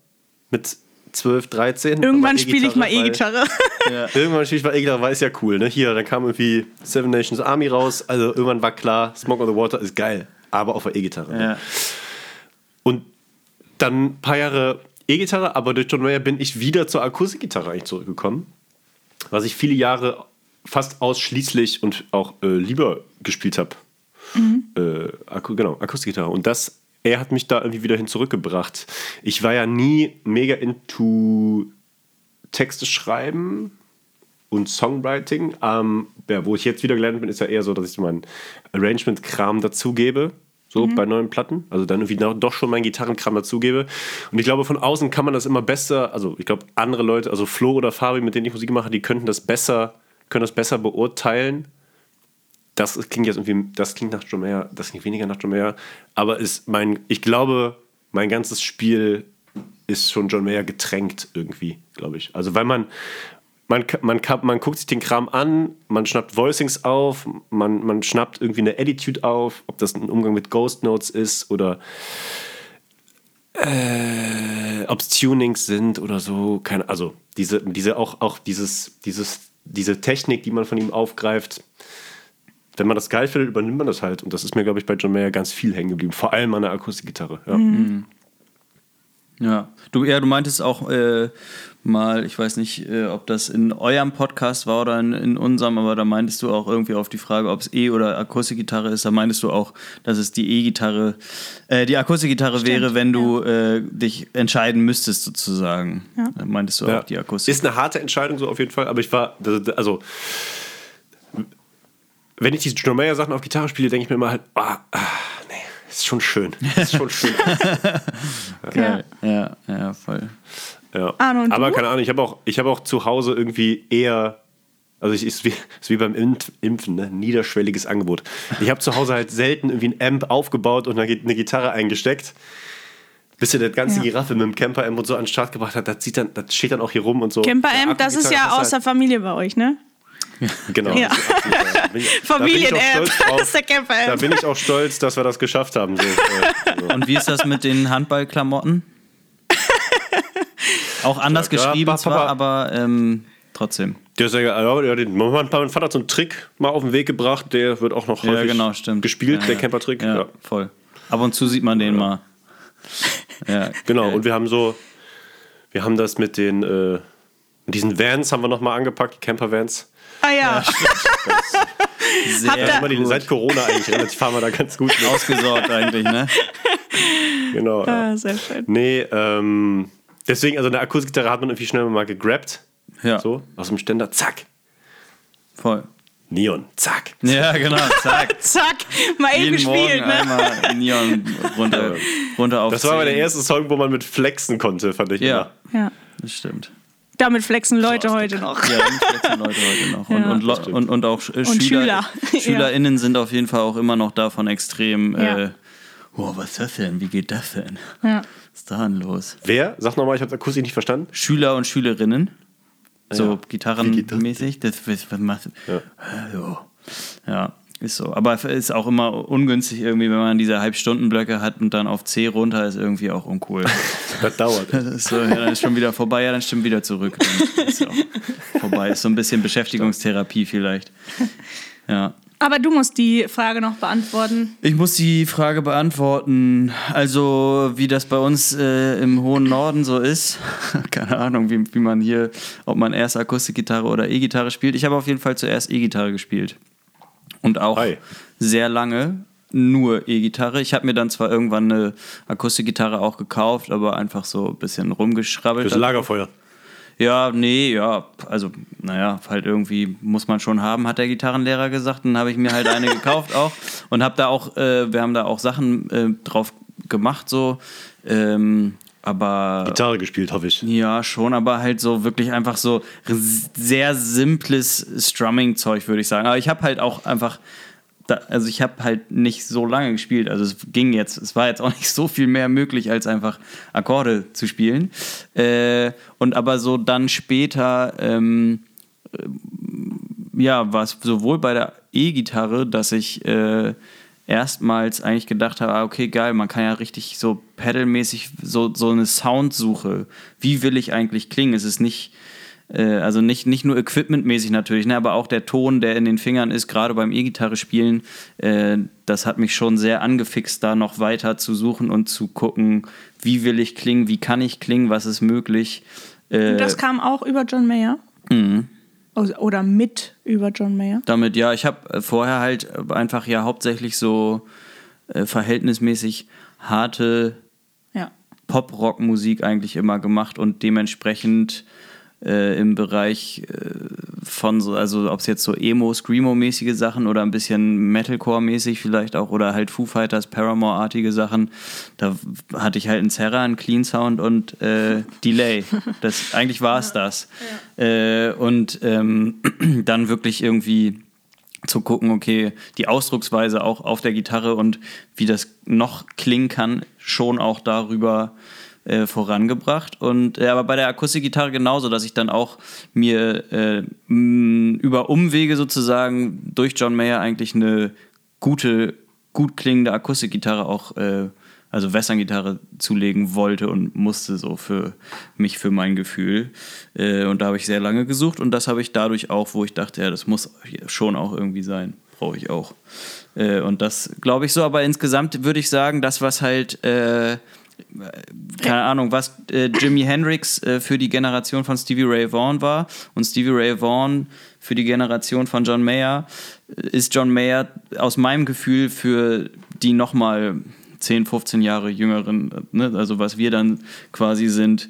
mit 12, 13. Irgendwann spiele ich mal E-Gitarre, E-Gitarre. Irgendwann spiele ich mal E-Gitarre, weil ist ja cool. Ne? Hier, dann kam irgendwie Seven Nations Army raus. Also irgendwann war klar, Smoke on the Water ist geil. Aber auf der E-Gitarre. ja. Und dann ein paar Jahre E-Gitarre, aber durch John Mayer bin ich wieder zur Akustikgitarre eigentlich zurückgekommen. Was ich viele Jahre fast ausschließlich und auch äh, lieber gespielt habe. Äh, Aku genau, Akustikgitarre. Und das, er hat mich da irgendwie wieder hin zurückgebracht. Ich war ja nie mega into Texte schreiben und Songwriting. Ähm, ja, wo ich jetzt wieder gelernt bin, ist ja eher so, dass ich meinen Arrangement-Kram dazugebe. So bei neuen Platten. Also dann irgendwie doch schon meinen Gitarrenkram dazugebe. Und ich glaube, von außen kann man das immer besser, also ich glaube, andere Leute, also Flo oder Fabi, mit denen ich Musik mache, die könnten das besser, können das besser beurteilen. Das klingt jetzt irgendwie, das klingt nach John Mayer, das klingt weniger nach John Mayer, aber ist mein, ich glaube, mein ganzes Spiel ist schon John Mayer getränkt irgendwie, glaube ich. Also weil man, man, man, man guckt sich den Kram an, man schnappt Voicings auf, man, man schnappt irgendwie eine Attitude auf, ob das ein Umgang mit Ghost Notes ist oder äh, ob es Tunings sind oder so. Keine, also diese, diese auch, auch dieses, dieses, diese Technik, die man von ihm aufgreift, wenn man das geil findet, übernimmt man das halt. Und das ist mir, glaube ich, bei John Mayer ganz viel hängen geblieben. Vor allem an der Akustikgitarre. Ja. Mhm. Ja, du, ja, du meintest auch äh, mal, ich weiß nicht, äh, ob das in eurem Podcast war oder in, in, unserem, aber da meintest du auch irgendwie auf die Frage, ob es E- oder Akustikgitarre ist, da meintest du auch, dass es die E-Gitarre, äh, die Akustikgitarre wäre, wenn du ja. Äh, dich entscheiden müsstest, sozusagen. Ja. Da meintest du ja. auch die Akustik. Ist eine harte Entscheidung so auf jeden Fall, aber ich war, also wenn ich diese John Mayer Sachen auf Gitarre spiele, denke ich mir immer halt, ah, ah ist schon schön. Ist schon schön. Geil. Ja, ja, voll. Ja. Arno, Aber keine Ahnung, ich habe auch, hab auch zu Hause irgendwie eher also es ist wie, ist wie beim Impfen, ne? niederschwelliges Angebot. Ich habe zu Hause halt selten irgendwie ein Amp aufgebaut und eine Gitarre eingesteckt. Bis er das ganze ja. Giraffe mit dem Camper-Amp und so an den Start gebracht hat, das, sieht dann, das steht dann auch hier rum und so. Camper-Amp, das ist ja aus der Familie bei euch, ne? Genau. Ja. Familien-App, das ist der Camper-App. Da bin ich auch stolz, dass wir das geschafft haben. So. Und wie ist das mit den Handballklamotten? Auch anders ja, geschrieben ja, zwar, aber ähm, trotzdem. Der ist ja, ja, den, mein Vater hat so einen Trick mal auf den Weg gebracht, der wird auch noch häufig genau, gespielt, der Camper-Trick. Ja, voll. Ab und zu sieht man den mal. Ja, genau, und wir haben so, wir haben das mit den, äh, diesen Vans haben wir nochmal angepackt, die Camper-Vans. Ah ja. ja Sehr ja, die, seit Corona eigentlich relativ fahren wir da ganz gut mit. ausgesorgt eigentlich, ne? Genau. Ah, sehr schön. Nee, ähm, deswegen, also eine Akustikgitarre hat man irgendwie schnell mal gegrabt. Ja. So, aus dem Ständer, zack. Voll. Neon, zack. Ja, genau, zack. zack, mal eben gespielt, ne? einmal Neon runter, runter auf Das war aber der erste Song, wo man mit flexen konnte, fand ich ja. immer. Ja, das stimmt. Damit flexen Leute so, heute noch. Ja, damit flexen Leute heute noch. Und, ja. und, und, und, auch und Schüler, Schüler. SchülerInnen sind auf jeden Fall auch immer noch davon extrem. Ja. Äh, oh, was ist das denn? Wie geht das denn? Ja. Was ist da denn los? Wer? Sag nochmal, ich habe akustisch nicht verstanden. Schüler und Schülerinnen. So ja. gitarrenmäßig. Das, das, was macht. Ja. ja. Ist so. Aber es ist auch immer ungünstig irgendwie, wenn man diese Halbstundenblöcke hat und dann auf C runter ist irgendwie auch uncool. das dauert. Das ist so, ja, dann ist schon wieder vorbei, ja, dann stimmt wieder zurück. Dann ist auch vorbei. Ist so ein bisschen Beschäftigungstherapie vielleicht. Ja. Aber du musst die Frage noch beantworten. Ich muss die Frage beantworten. Also, wie das bei uns äh, im hohen Norden so ist. Keine Ahnung, wie, wie man hier, ob man erst Akustikgitarre oder E-Gitarre spielt. Ich habe auf jeden Fall zuerst E-Gitarre gespielt und auch Hi. sehr lange nur E-Gitarre. Ich habe mir dann zwar irgendwann eine Akustikgitarre auch gekauft, aber einfach so ein bisschen rumgeschrabbelt. Fürs Lagerfeuer. Ja, nee, ja, also, naja, halt irgendwie muss man schon haben, hat der Gitarrenlehrer gesagt. Dann habe ich mir halt eine gekauft auch und habe da auch, äh, wir haben da auch Sachen äh, drauf gemacht, so. Ähm, aber. Gitarre gespielt, hoffe ich. Ja, schon, aber halt so wirklich einfach so sehr simples Strumming-Zeug, würde ich sagen. Aber ich habe halt auch einfach. Da, also ich habe halt nicht so lange gespielt, also es ging jetzt, es war jetzt auch nicht so viel mehr möglich, als einfach Akkorde zu spielen. Äh, und aber so dann später, ähm, äh, ja, war es sowohl bei der E-Gitarre, dass ich äh, erstmals eigentlich gedacht habe, ah, okay, geil, man kann ja richtig so pedalmäßig so, so eine Soundsuche. Wie will ich eigentlich klingen? Es ist nicht, also nicht, nicht nur equipmentmäßig natürlich, ne, aber auch der Ton, der in den Fingern ist, gerade beim E-Gitarre spielen, äh, das hat mich schon sehr angefixt, da noch weiter zu suchen und zu gucken, wie will ich klingen, wie kann ich klingen, was ist möglich. Äh, das kam auch über John Mayer. Mhm. Oder mit über John Mayer? Damit, ja. Ich habe äh, vorher halt äh, einfach ja hauptsächlich so äh, verhältnismäßig harte ja. Pop-Rock-Musik eigentlich immer gemacht und dementsprechend äh, im Bereich äh, von so, also ob es jetzt so Emo, Screamo-mäßige Sachen oder ein bisschen Metalcore-mäßig vielleicht auch oder halt Foo Fighters, Paramore-artige Sachen, da hatte ich halt einen Serra, einen Clean Sound und äh, Delay. Das, eigentlich war es das. Äh, und ähm, dann wirklich irgendwie zu gucken, okay, die Ausdrucksweise auch auf der Gitarre und wie das noch klingen kann, schon auch darüber äh, vorangebracht. Und äh, aber bei der Akustikgitarre genauso, dass ich dann auch mir äh, über Umwege sozusagen durch John Mayer eigentlich eine gute, gut klingende Akustikgitarre auch, äh, also Western-Gitarre zulegen wollte und musste so für mich, für mein Gefühl. Äh, und da habe ich sehr lange gesucht und das habe ich dadurch auch, wo ich dachte, ja, das muss schon auch irgendwie sein. Brauche ich auch. Äh, und das glaube ich so, aber insgesamt würde ich sagen, das, was halt keine Ahnung, was äh, Jimi Hendrix äh, für die Generation von Stevie Ray Vaughan war und Stevie Ray Vaughan für die Generation von John Mayer, äh, ist John Mayer aus meinem Gefühl für die nochmal 10, 15 Jahre jüngeren, äh, ne, also was wir dann quasi sind,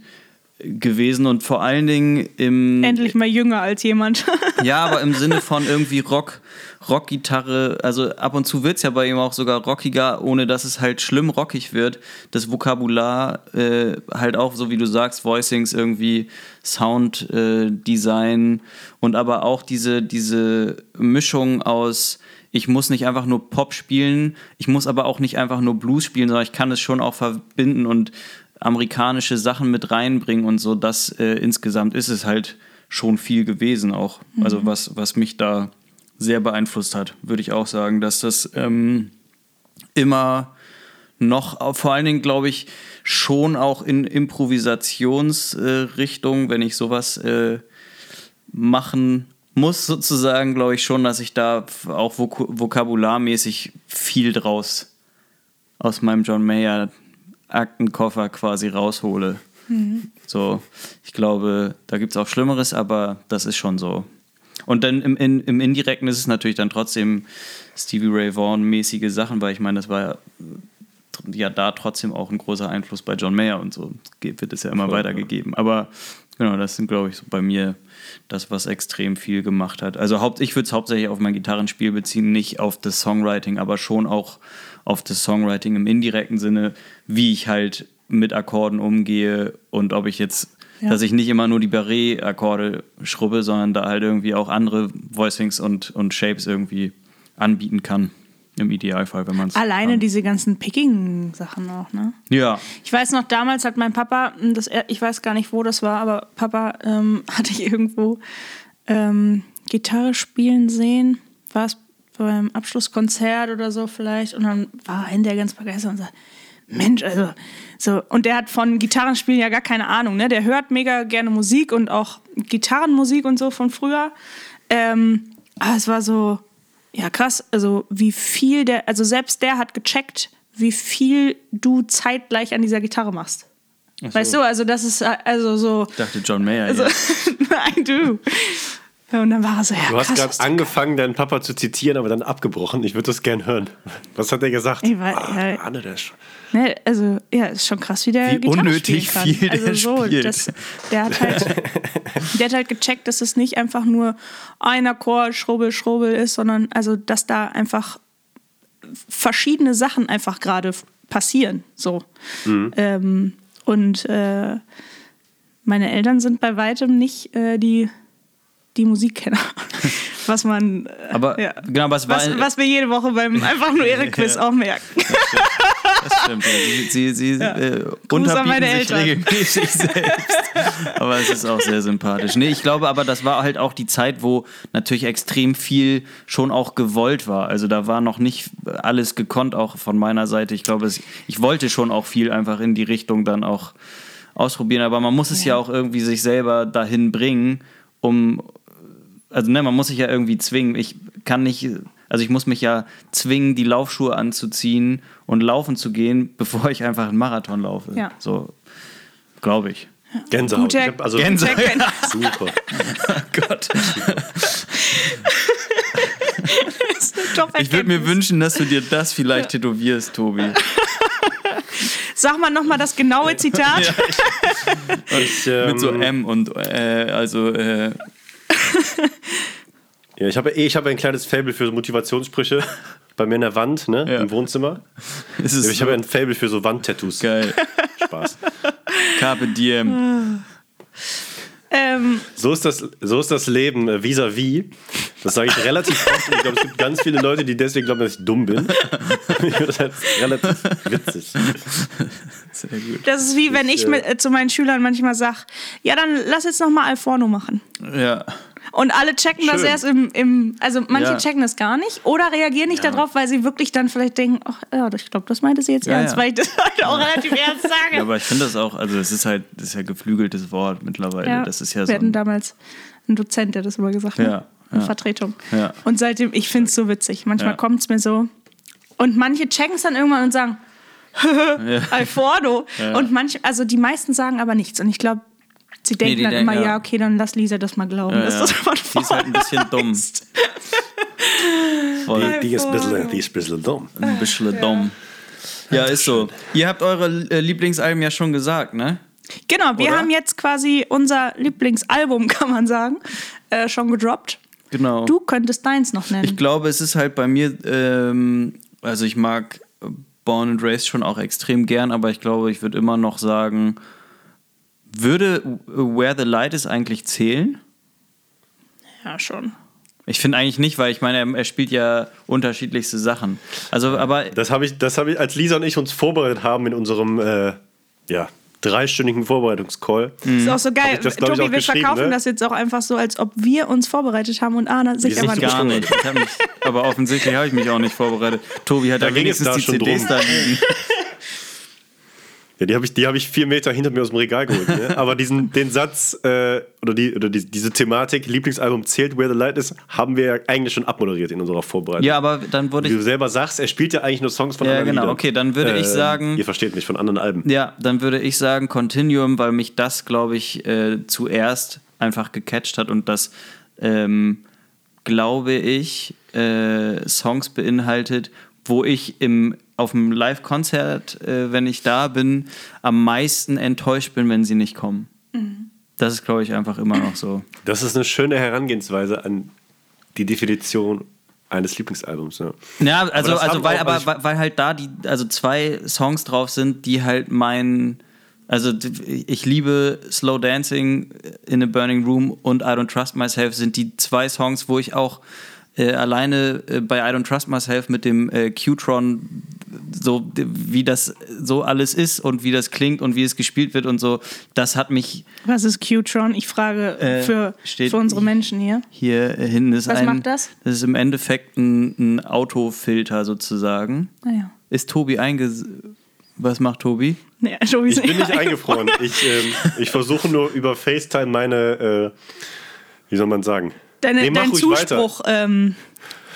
gewesen und vor allen Dingen im. Endlich mal jünger als jemand. ja, aber im Sinne von irgendwie Rock, Rockgitarre, also ab und zu wird es ja bei ihm auch sogar rockiger, ohne dass es halt schlimm rockig wird. Das Vokabular äh, halt auch, so wie du sagst, Voicings irgendwie, Sound, äh, Design und aber auch diese, diese Mischung aus ich muss nicht einfach nur Pop spielen, ich muss aber auch nicht einfach nur Blues spielen, sondern ich kann es schon auch verbinden und amerikanische Sachen mit reinbringen und so. Das äh, insgesamt ist es halt schon viel gewesen auch. Mhm. Also was, was mich da sehr beeinflusst hat, würde ich auch sagen, dass das ähm, immer noch, vor allen Dingen glaube ich, schon auch in Improvisationsrichtung, äh, wenn ich sowas äh, machen muss, sozusagen, glaube ich schon, dass ich da auch vok vokabularmäßig viel draus aus meinem John Mayer Aktenkoffer quasi raushole. Mhm. So, ich glaube, da gibt es auch Schlimmeres, aber das ist schon so. Und dann im, in, im Indirekten ist es natürlich dann trotzdem Stevie Ray Vaughan-mäßige Sachen, weil ich meine, das war ja da trotzdem auch ein großer Einfluss bei John Mayer und so wird es ja immer Voll, weitergegeben. Aber genau, das sind, glaube ich, so bei mir das, was extrem viel gemacht hat. Also haupt, ich würde es hauptsächlich auf mein Gitarrenspiel beziehen, nicht auf das Songwriting, aber schon auch auf das Songwriting im indirekten Sinne, wie ich halt mit Akkorden umgehe und ob ich jetzt, ja. dass ich nicht immer nur die Barré-Akkorde schrubbe, sondern da halt irgendwie auch andere Voicings und, und Shapes irgendwie anbieten kann. Im Idealfall, wenn man es. Alleine kann. diese ganzen Picking-Sachen auch, ne? Ja. Ich weiß noch, damals hat mein Papa, das, ich weiß gar nicht, wo das war, aber Papa ähm, hatte ich irgendwo ähm, Gitarre spielen sehen. War es beim Abschlusskonzert oder so vielleicht. Und dann war ein der ganz begeistert und sagt, Mensch, also so. Und der hat von Gitarrenspielen ja gar keine Ahnung, ne? Der hört mega gerne Musik und auch Gitarrenmusik und so von früher. Ähm, aber es war so, ja krass, also wie viel der, also selbst der hat gecheckt, wie viel du zeitgleich an dieser Gitarre machst. So. Weißt du, also das ist also so. Ich dachte John Mayer. Also, ja. nein, du. Und dann war er so, ja, Du hast gerade angefangen, deinen Papa zu zitieren, aber dann abgebrochen. Ich würde das gern hören. Was hat er gesagt? Ich war, ah, ja, Anne, der ist ne, also, ja, ist schon krass, wie der wie Gitarre unnötig spielen kann. viel also, so, spielt. Das, der, hat halt, der hat halt gecheckt, dass es nicht einfach nur ein Akkord, Schrubbel, Schrubbel ist, sondern also, dass da einfach verschiedene Sachen einfach gerade passieren. So. Mhm. Ähm, und äh, meine Eltern sind bei weitem nicht äh, die die Musikkenner. Was man. Äh, aber ja. genau, was, was, was wir jede Woche beim einfach nur ihre Quiz auch merken. Das stimmt. Ja. Sie, sie, sie ja. äh, unterbieten sich Eltern. regelmäßig selbst. aber es ist auch sehr sympathisch. Nee, ich glaube aber, das war halt auch die Zeit, wo natürlich extrem viel schon auch gewollt war. Also da war noch nicht alles gekonnt, auch von meiner Seite. Ich glaube, ich wollte schon auch viel einfach in die Richtung dann auch ausprobieren. Aber man muss es ja auch irgendwie sich selber dahin bringen, um also ne, man muss sich ja irgendwie zwingen. Ich kann nicht, also ich muss mich ja zwingen, die Laufschuhe anzuziehen und laufen zu gehen, bevor ich einfach einen Marathon laufe. Ja. So, glaube ich. Gänsehaut. Guter, ich also Gänsehaut. Super. oh Gott. ich würde mir wünschen, dass du dir das vielleicht tätowierst, Tobi. Sag mal nochmal das genaue Zitat. Ich, ähm, Mit so M und äh, also äh, ja, ich habe eh, ich habe ein kleines Fable für Motivationssprüche bei mir in der Wand, ne, Ja. im Wohnzimmer. Ich habe ein Fable für so Wandtattoos. geil. Spaß. Carpe diem. ähm, So ist das, so ist das Leben äh, vis-à-vis. Das sage ich relativ oft und ich glaube, es gibt ganz viele Leute, die deswegen glauben, dass ich dumm bin. das ist relativ witzig. Sehr gut. das ist wie wenn ich äh, mit, äh, zu meinen Schülern manchmal sage, ja, dann lass jetzt nochmal Alforno machen. Ja. Und alle checken das Schön. erst im, im also manche Ja. checken das gar nicht oder reagieren nicht Ja. darauf, weil sie wirklich dann vielleicht denken, ach ja, ich glaube, das meinte sie jetzt Ja, ernst, ja. weil ich das halt auch relativ ernst sage. Ja, aber ich finde das auch, also es ist halt, das ist ja geflügeltes Wort mittlerweile. Ja, Das ist ja wir so. hatten Ein, damals einen Dozent, der das immer gesagt hat. Ja, Eine ja. Vertretung. Ja. Und seitdem, ich finde es so witzig. Manchmal Ja. kommt es mir so. Und manche checken es dann irgendwann und sagen, Alfordo. Und manche, also die meisten sagen aber nichts. Und ich glaube, sie denken die dann denken, immer, ja. ja. okay, dann lass Lisa das mal glauben. Ja, dass ja. das Die ist halt ein bisschen dumm. Voll. Die ist ein bisschen, die ist ein bisschen dumm. Ein bisschen dumm. Ja, ist so. Ihr habt eure äh, Lieblingsalben ja schon gesagt, ne? Genau, wir Oder? haben jetzt quasi unser Lieblingsalbum, kann man sagen, äh, schon gedroppt. Genau. Du könntest deins noch nennen. Ich glaube, es ist halt bei mir, ähm, also ich mag Born and Raised schon auch extrem gern, aber ich glaube, ich würde immer noch sagen, würde Where the Light Is eigentlich zählen? ja, schon. Ich finde eigentlich nicht, weil ich meine, er, spielt ja unterschiedlichste Sachen. Also, aber Das habe ich, das habe ich, als Lisa und ich uns vorbereitet haben in unserem äh, ja, dreistündigen Vorbereitungscall. Ist auch so geil. Ich das, ich, Tobi, auch wir verkaufen ne? das jetzt auch einfach so, als ob wir uns vorbereitet haben und Anna sich Wir aber sind nicht. gar nicht. Ich mich, aber offensichtlich habe ich mich auch nicht vorbereitet. Tobi hat Da da ging es wenigstens da die schon CDs drum. da liegen. Ja, die habe ich, die hab ich vier Meter hinter mir aus dem Regal geholt. Ne? Aber diesen, den Satz äh, oder, die, oder die, diese Thematik, Lieblingsalbum zählt, Where the Light Is, haben wir ja eigentlich schon abmoderiert in unserer Vorbereitung. Ja, aber dann würde Wie ich du selber sagst, er spielt ja eigentlich nur Songs von Ja, anderen genau. Liedern. Okay, dann würde ich sagen- Ihr versteht mich, von anderen Alben. Ja, dann würde ich sagen Continuum, weil mich das, glaube ich, äh, zuerst einfach gecatcht hat und das, ähm, glaube ich, äh, Songs beinhaltet, wo ich im, auf dem Live-Konzert, äh, wenn ich da bin, am meisten enttäuscht bin, wenn sie nicht kommen. Das ist, glaube ich, einfach immer noch so. Das ist eine schöne Herangehensweise an die Definition eines Lieblingsalbums. Ja. Ja, also, also weil, auch- aber weil, weil halt da die, also zwei Songs drauf sind, die halt mein, also ich liebe Slow Dancing in a Burning Room und I Don't Trust Myself sind die zwei Songs, wo ich auch äh, alleine äh, bei I Don't Trust Myself mit dem äh, Qtron so wie das so alles ist und wie das klingt und wie es gespielt wird und so, das hat mich Was ist Qtron? Ich frage Äh, für, steht- für unsere Menschen hier. hier äh, hinten ist Was ein, macht das? Das ist im Endeffekt ein, ein Autofilter sozusagen. Naja. Ist Tobi einges... Was macht Tobi? Nee, Tobi Ich bin nicht eingefroren. Ich, ähm, ich versuche nur über FaceTime meine, äh, wie soll man sagen? Deine, Nee, dein Zuspruch ähm,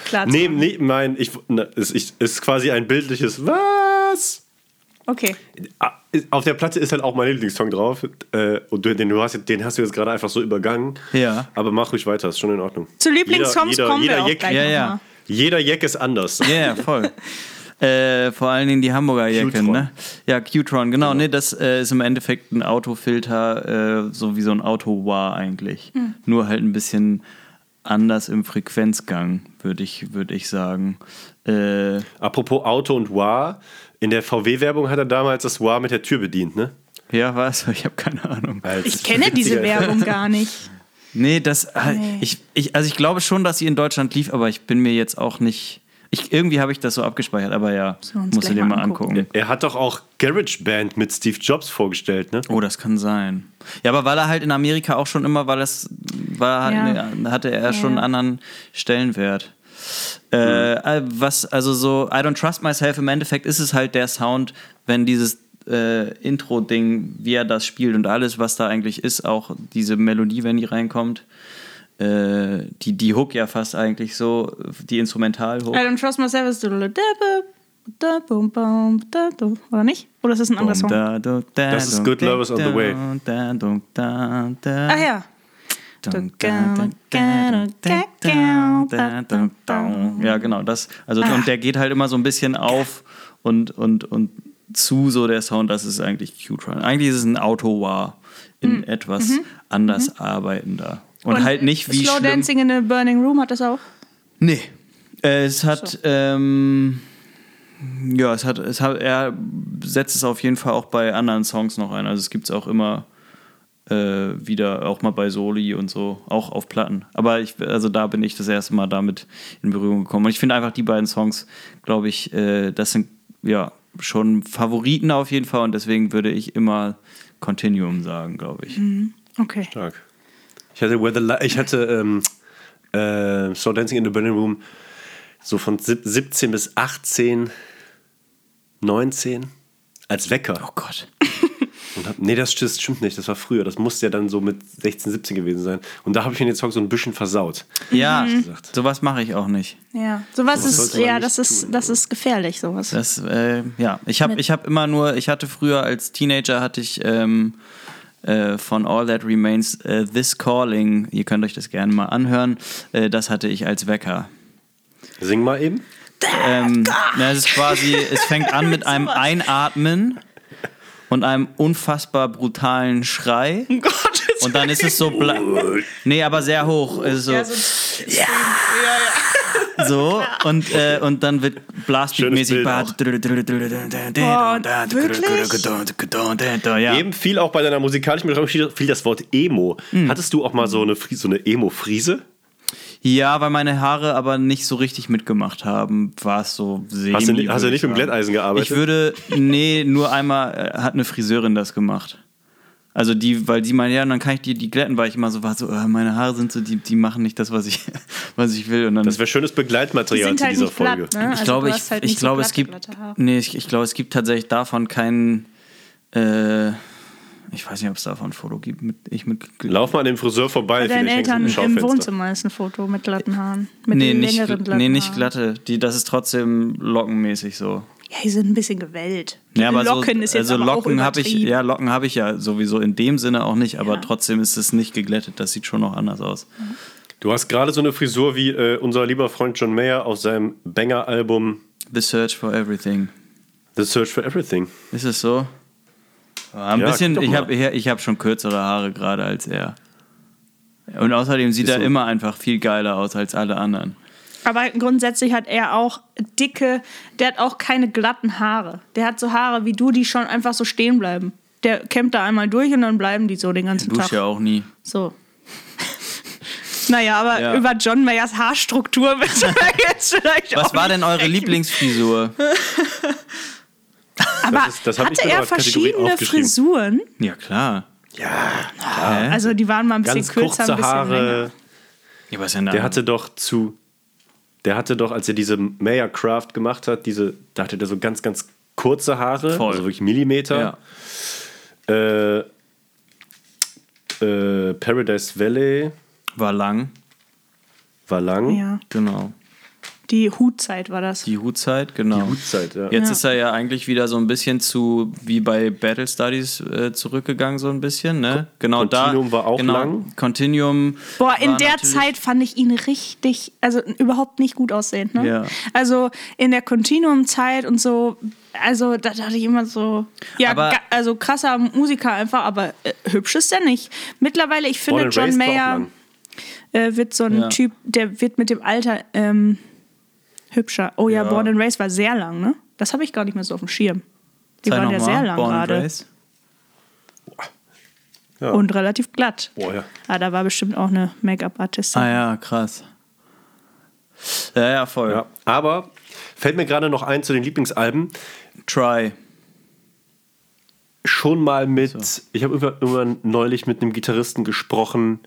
klar zu Nee, machen. nee, mein, ich, na, es ich, ist quasi ein bildliches Was? Okay. Ah, Auf der Platte ist halt auch mein Lieblingssong drauf. Äh, und den, du hast, den hast du jetzt gerade einfach so übergangen. Ja. Aber mach ruhig weiter, ist schon in Ordnung. Zu Lieblingssongs Jeder- jeder- kommen wir jeder auch Jack- gleich Ja, noch ja. mal. Jeder Jack ist anders. Ja, ja, voll. äh, vor allen Dingen die Hamburger Qtron. ne? Ja, Qtron, genau. Nee, das äh, ist im Endeffekt ein Autofilter, äh, so wie so ein Auto-War eigentlich. Hm. Nur halt ein bisschen anders im Frequenzgang, würde ich, würd ich sagen. Äh, Apropos Auto und Wah. In der VW-Werbung hat er damals das Wah mit der Tür bedient, ne? ja, was? Ich habe keine Ahnung. Als Ich kenne diese Werbung gar nicht. Nee, das. äh, Nee. Ich, ich, also ich glaube schon, dass sie in Deutschland lief, aber ich bin mir jetzt auch nicht. Ich, irgendwie habe ich das so abgespeichert, aber ja, uns musst du dir mal mal angucken. angucken. Er hat doch auch GarageBand mit Steve Jobs vorgestellt, ne? Oh, das kann sein. Ja, aber weil er halt in Amerika auch schon immer, weil das war, Ja. ne, hatte er schon einen Ja. anderen Stellenwert. Äh, äh, was, also so, I don't trust myself, im Endeffekt ist es halt der Sound, wenn dieses äh, Intro-Ding, wie er das spielt und alles, was da eigentlich ist, auch diese Melodie, wenn die reinkommt, äh, die, die Hook ja fast eigentlich so, die Instrumental-Hook. I don't trust myself is oder nicht? Oder ist das ein anderer Song? Das ist Good Love is on the way. Ach ja. Ja, genau, das. Also, und der geht halt immer so ein bisschen auf und, und, und zu so der Sound, dass es eigentlich Q-Tron. Eigentlich ist es ein Auto-War in etwas anders arbeitender. Und, halt nicht wie Slow schlimm. Dancing in a Burning Room hat das auch. Nee. Es hat, ähm, ja, es hat, es hat, er setzt es auf jeden Fall auch bei anderen Songs noch ein. Also es gibt es auch immer äh, wieder, auch mal bei Soli und so, auch auf Platten. Aber ich, also da bin ich das erste Mal damit in Berührung gekommen. Und ich finde einfach die beiden Songs, glaube ich, äh, das sind ja schon Favoriten auf jeden Fall und deswegen würde ich immer Continuum sagen, glaube ich. Okay. Stark. Ich hatte, Where the ich hatte ähm, äh, Slow Dancing in the Burning Room so von sieb- 17 bis 18, 19 als Wecker. Oh Gott. Und hab, nee, das stimmt, stimmt nicht. Das war früher. Das musste ja dann so mit 16, 17 gewesen sein. Und da habe ich mir den Song so ein bisschen versaut. Ja, gesagt. sowas mache ich auch nicht. Ja, sowas Sowas ist, ja, das ist, tun, das ist gefährlich, sowas. Das, äh, ja, ich habe ich hab immer nur, ich hatte früher als Teenager hatte ich ähm, äh, von All That Remains äh, This Calling, ihr könnt euch das gerne mal anhören, äh, das hatte ich als Wecker. Sing mal eben. Ähm, na, es ist quasi, es fängt an mit einem Einatmen und einem unfassbar brutalen Schrei. Oh Gott, Und dann ist es so, bla nee, aber sehr hoch. Es ist so, ja, so, so und, äh, und dann wird Blastbeat-mäßig. Ja. Eben fiel auch bei deiner musikalischen Betrachtung fiel das Wort Emo. Hm. Hattest du auch mal so eine, so eine Emo-Friese? ja, weil meine Haare aber nicht so richtig mitgemacht haben, war es so semi. Hast du, nicht- hast du nicht ich mit dem. Glätteisen gearbeitet? Ich würde, nee, nur einmal äh, hat eine Friseurin das gemacht. Also die, weil die meinen, ja, dann kann ich die, die glätten, weil ich immer so war, so, äh, meine Haare sind so, die, die machen nicht das, was ich, was ich will. Und dann, Das wäre schönes die Begleitmaterial sind zu halt dieser nicht Folge. glatt, ne? ich Also glaube, du ich, halt ich so glaube, es gibt, nee, ich, ich glaube, es gibt tatsächlich davon keinen, äh, ich weiß nicht, ob es davon ein Foto gibt, mit, ich mit, Lauf mal an dem Friseur vorbei. Bei deinen Eltern im. Wohnzimmer ist ein Foto mit glatten Haaren. Mit nee, den nicht, längeren glatten nee, nicht glatte, die, das ist trotzdem lockenmäßig so. Ja, die sind ein bisschen gewellt. Ja, aber Locken so, ist jetzt also aber Locken habe ich, ja, Locken habe ich ja sowieso in dem Sinne auch nicht, aber Ja. trotzdem ist es nicht geglättet. Das sieht schon noch anders aus. Du hast gerade so eine Frisur wie äh, unser lieber Freund John Mayer auf seinem Banger-Album The Search for Everything. The Search for Everything. Ist es so? Ja, ein Ja, bisschen, ich habe ich hab schon kürzere Haare gerade als er. Und außerdem sieht Ist er so. immer einfach viel geiler aus als alle anderen. Aber grundsätzlich hat er auch dicke, der hat auch keine glatten Haare. Der hat so Haare wie du, die schon einfach so stehen bleiben. Der kämmt da einmal durch und dann bleiben die so den ganzen Dusche Tag. ja auch nie. So. naja, aber Ja. über John Mayers Haarstruktur müssen wir jetzt vielleicht auch Was war nicht denn eure sprechen. Lieblingsfrisur? Aber Das ist- das hatte er verschiedene. Frisuren? Ja, klar. Ja, Hä? Also die waren mal ein bisschen ganz kürzer, kurze ein bisschen Haare. länger. Ja, was ist denn da? Der hatte doch zu. Der hatte doch, als er diese Mayer Craft gemacht hat, diese, da hatte der so ganz, ganz kurze Haare, Voll. also wirklich Millimeter. ja. Äh, äh, Paradise Valley War lang, war lang. Ja, genau. Die Hutzeit war das. Die Hutzeit, genau. Hutzeit, ja. Jetzt Ja. ist er ja eigentlich wieder so ein bisschen zu, wie bei Battle Studies äh, zurückgegangen, so ein bisschen, ne? Genau Continuum da. war auch genau, lang. Continuum. Boah, in der Zeit fand ich ihn richtig, also überhaupt nicht gut aussehend. Ne? Ja. Also in der Continuum-Zeit und so, also da dachte ich immer so, ja, Aber- ga- also krasser Musiker einfach, aber äh, hübsch ist er nicht. Mittlerweile, ich finde, John Mayer äh, wird so ein Ja. Typ, der wird mit dem Alter ähm, hübscher. Oh ja, Ja. Born and Raised war sehr lang, ne? Das habe ich gar nicht mehr so auf dem Schirm. Die Zeig waren ja sehr lang Born and gerade. Ja. Und relativ glatt. Boah, ja. Ah, da war bestimmt auch eine Make-up-Artistin. Ah ja, krass. Ja, ja, voll. ja. Aber fällt mir gerade noch ein zu den Lieblingsalben. Try. Schon mal mit, ich habe irgendwann, irgendwann neulich mit einem Gitarristen gesprochen,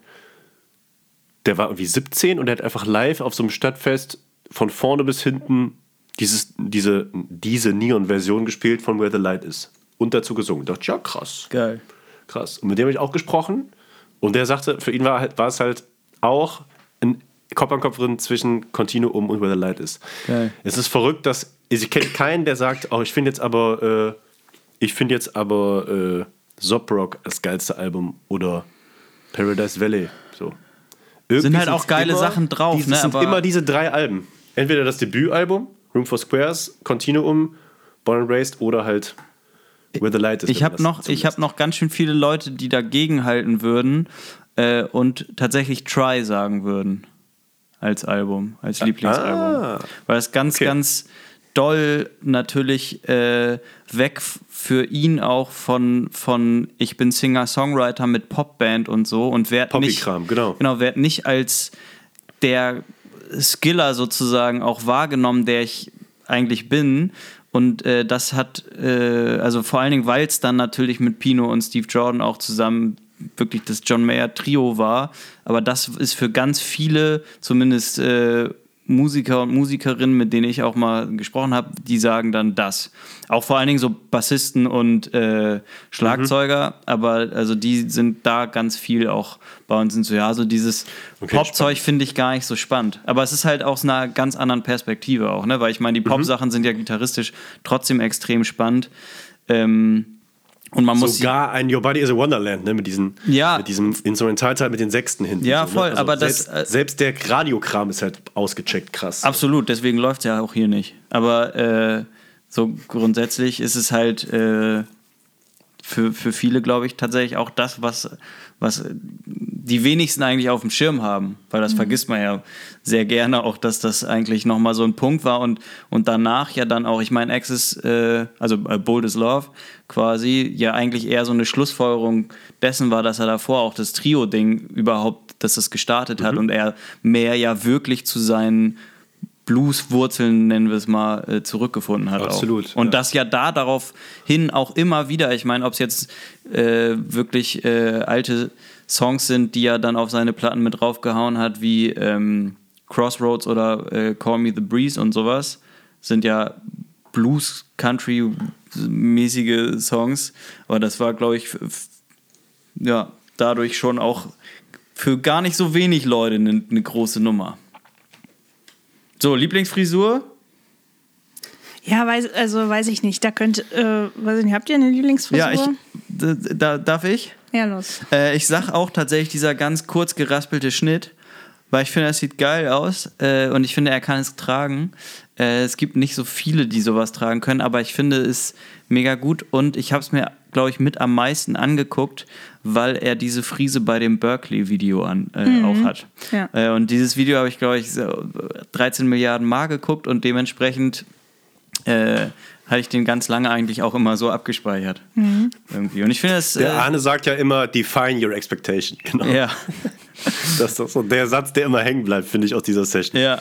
der war irgendwie 17 und der hat einfach live auf so einem Stadtfest von vorne bis hinten dieses, diese, diese Neon-Version gespielt von Where the Light Is. Und dazu gesungen. Ich dachte, ja, krass. Geil. Krass. Und mit dem habe ich auch gesprochen. Und der sagte, für ihn war, halt, war es halt auch ein Kopf an Kopf drin zwischen Continuum und Where the Light Is. Geil. Es ist verrückt, dass ich kenne keinen, der sagt, oh, ich finde jetzt aber, äh, ich finde jetzt aber äh, Zoprock das geilste Album oder Paradise Valley. So. Irgendwie Sind halt auch geile Sachen drauf, diese, ne, Es sind immer diese drei Alben. Entweder das Debütalbum, Room for Squares, Continuum, Born and Raised oder halt Where the Light is. Ich habe noch, ich hab noch ganz schön viele Leute, die dagegen halten würden äh, und tatsächlich Try sagen würden als Album, als Lieblingsalbum. Ah. Weil es ganz, Okay. ganz doll natürlich äh, weg für ihn auch von, von ich bin Singer-Songwriter mit Popband und so und werd nicht, genau. genau, werd nicht als der Skiller sozusagen auch wahrgenommen, der ich eigentlich bin. Und äh, das hat, äh, also vor allen Dingen, weil es dann natürlich mit Pino und Steve Jordan auch zusammen wirklich das John Mayer Trio war. Aber das ist für ganz viele, zumindest äh, Musiker und Musikerinnen, mit denen ich auch mal gesprochen habe, die sagen dann das. Auch vor allen Dingen so Bassisten und äh, Schlagzeuger, aber also die sind da ganz viel auch bei uns sind so, ja, so dieses Okay, Popzeug finde ich gar nicht so spannend. Aber es ist halt aus einer ganz anderen Perspektive auch, ne? Weil ich meine, die Mhm. Pop-Sachen sind ja gitarristisch trotzdem extrem spannend. Ähm, und man muss Sogar ein Your Body is a Wonderland, ne, mit, diesen, Ja. mit diesem Instrumentalteil mit den Sechsten hinten. Ja, so, voll, ne? also aber das, Selbst, äh, selbst der Radiokram ist halt ausgecheckt krass. Absolut, deswegen läuft es ja auch hier nicht. Aber äh, so grundsätzlich ist es halt äh, für, für viele, glaube ich, tatsächlich auch das, was, was die wenigsten eigentlich auf dem Schirm haben. Weil das vergisst man ja sehr gerne auch, dass das eigentlich nochmal so ein Punkt war und, und danach ja dann auch, ich meine, Access, äh, also äh, Bold is Love quasi, ja eigentlich eher so eine Schlussfolgerung dessen war, dass er davor auch das Trio-Ding überhaupt, dass es gestartet hat und er mehr ja wirklich zu seinen Blues-Wurzeln, nennen wir es mal, äh, zurückgefunden hat. Absolut, Auch. Und ja. das ja da daraufhin auch immer wieder, ich meine, ob es jetzt äh, wirklich äh, alte Songs sind, die er dann auf seine Platten mit draufgehauen hat, wie ähm, Crossroads oder äh, Call Me the Breeze und sowas, sind ja Blues-Country-mäßige Songs. Aber das war, glaube ich, ja, dadurch schon auch für gar nicht so wenig Leute eine eine große Nummer. So, Lieblingsfrisur? Ja, weiß, also weiß ich nicht. Da könnt, äh, weiß ich nicht, habt ihr eine Lieblingsfrisur? Ja, ich, da, darf ich? Ja, los. Äh, ich sag auch tatsächlich dieser ganz kurz geraspelte Schnitt, weil ich finde, das sieht geil aus äh, und ich finde, er kann es tragen. Äh, es gibt nicht so viele, die sowas tragen können, aber ich finde es mega gut und ich habe es mir, glaube ich, mit am meisten angeguckt, weil er diese Frise bei dem Berkeley-Video an, äh, auch hat. Ja. Äh, und dieses Video habe ich, glaube ich, so 13 Milliarden Mal geguckt und dementsprechend äh, hatte ich den ganz lange eigentlich auch immer so abgespeichert. Irgendwie. Und ich finde es. Der Äh, Arne sagt ja immer, define your expectation. Genau. ja. Das ist doch so der Satz, der immer hängen bleibt, finde ich, aus dieser Session. Ja.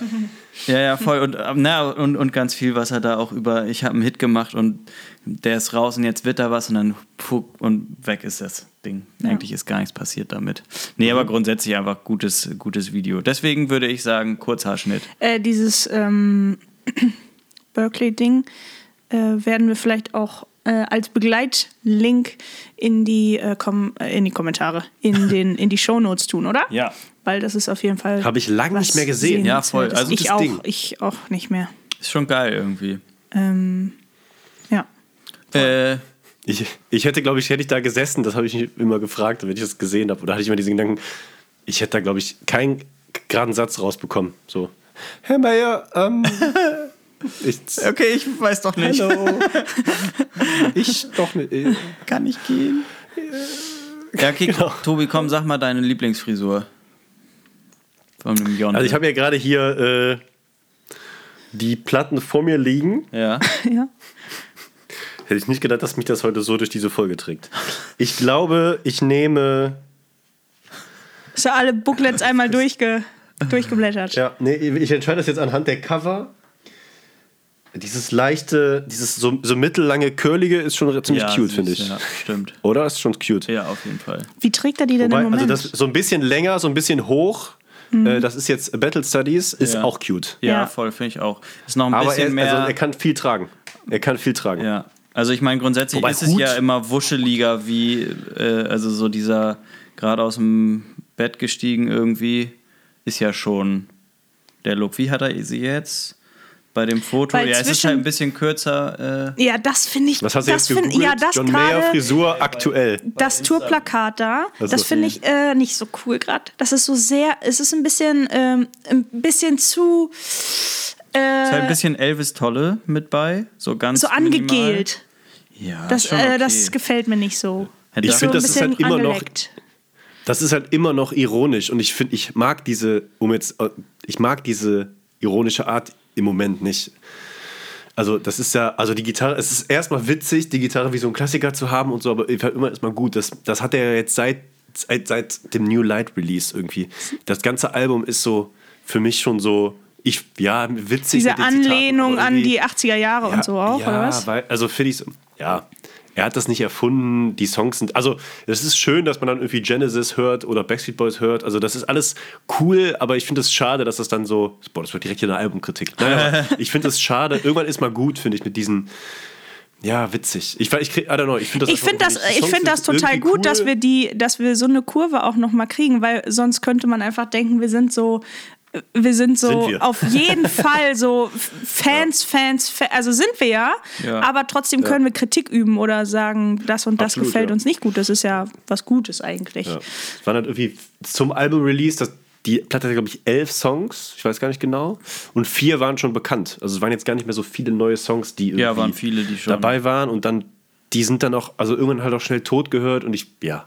Ja, ja, voll. Und, ähm, na, und, und ganz viel, was er da auch über, ich habe einen Hit gemacht und der ist raus und jetzt wird da was und dann puck und weg ist das Ding. Eigentlich ist gar nichts passiert damit. Nee, aber grundsätzlich einfach gutes, gutes Video. Deswegen würde ich sagen, Kurzhaarschnitt. Äh, dieses ähm, Berkeley-Ding äh, werden wir vielleicht auch äh, als Begleitlink in die, äh, kom äh, in die Kommentare, in, den, in die Shownotes tun, oder? Ja. Weil das ist auf jeden Fall. Hab ich lang nicht mehr gesehen. Ja, voll. Also ich auch, Ding. ich auch nicht mehr. Ist schon geil irgendwie. Ähm, ja. Äh, Ich, ich hätte, glaube ich, hätte ich da gesessen, das habe ich mich immer gefragt, wenn ich das gesehen habe. Oder hatte ich immer diesen Gedanken, ich hätte da, glaube ich, keinen geraden Satz rausbekommen. So, Herr Meier, ähm, ich, okay, ich weiß doch nicht. hallo, ich doch nicht. Kann ich gehen? Ja, okay, Tobi, komm, sag mal deine Lieblingsfrisur. Von dem Jon. Also ich habe ja gerade hier äh, die Platten vor mir liegen. ja. ja. Hätte ich nicht gedacht, dass mich das heute so durch diese Folge trägt. Ich glaube, ich nehme. So alle Booklets einmal durchge durchgeblättert. Ja, nee, ich entscheide das jetzt anhand der Cover. Dieses leichte, dieses so, so mittellange, curlige ist schon ziemlich ja, cute, süß, finde ich. Ja, stimmt. Oder? Ist schon cute. Ja, auf jeden Fall. Wie trägt er die denn Wobei, im also Moment? das so ein bisschen länger, so ein bisschen hoch. Äh, das ist jetzt Battle Studies, ist Ja. auch cute. Ja, Ja. voll, finde ich auch. Ist noch ein Aber bisschen er, mehr. also er kann viel tragen. Er kann viel tragen. ja. Also ich meine, grundsätzlich Wobei ist es Hut- ja immer wuscheliger, wie, äh, also so dieser gerade aus dem Bett gestiegen irgendwie, ist ja schon der Look. Wie hat er sie jetzt? Bei dem Foto? Weil ja, es ist halt ein bisschen kürzer. Äh, ja, das finde ich. Was hast du das jetzt find-? Ja, das John Mayer. Frisur aktuell. Das Tourplakat da, Also- das finde ich äh, nicht so cool gerade. Das ist so sehr, es ist ein bisschen, ähm, ein bisschen zu ist halt ein bisschen Elvis Tolle mit bei. So ganz so minimal. angegelt. Ja, Das, schon äh, okay. das gefällt mir nicht so. Hätte Ich das- finde, so das ist halt immer noch angeleckt. das ist halt immer noch ironisch und ich finde, ich mag diese, um jetzt, äh, ich mag diese ironische Art im Moment nicht. Also das ist ja, also die Gitarre, es ist erstmal witzig, die Gitarre wie so ein Klassiker zu haben und so, aber immer ist mal gut. Das, das hat er ja jetzt seit, seit, seit dem New Light Release irgendwie. Das ganze Album ist so für mich schon so, ich, ja, witzig. Diese Zitaten, Anlehnung an die 80er Jahre und so auch, ja, oder was? Weil, also finde ich so, ja. Er hat das nicht erfunden, die Songs sind. Also, es ist schön, dass man dann irgendwie Genesis hört oder Backstreet Boys hört. Also, das ist alles cool, aber ich finde es schade, dass das dann so. Boah, das wird direkt hier eine Albumkritik. Naja, ich finde es schade. Irgendwann ist mal gut, finde ich, mit diesen. Ja, witzig. Ich, ich, krieg, I don't know, ich finde das, Ich finde das, ich find das total gut, dass cool. wir die, dass wir so eine Kurve auch noch mal kriegen, weil sonst könnte man einfach denken, wir sind so, wir sind so Sind wir. auf jeden Fall so Fans, Fans, Fa also sind wir ja, Ja. aber trotzdem können wir Kritik üben oder sagen, das und das Absolut, gefällt ja. uns nicht gut. Das ist ja was Gutes eigentlich. Ja. Es waren halt irgendwie zum Album-Release, das, die Platte hatte, glaube ich, elf Songs, ich weiß gar nicht genau. Und vier waren schon bekannt. Also es waren jetzt gar nicht mehr so viele neue Songs, die irgendwie Ja, waren viele, die schon- dabei waren. Und dann, die sind dann auch, also irgendwann halt auch schnell tot gehört. Und ich, ja.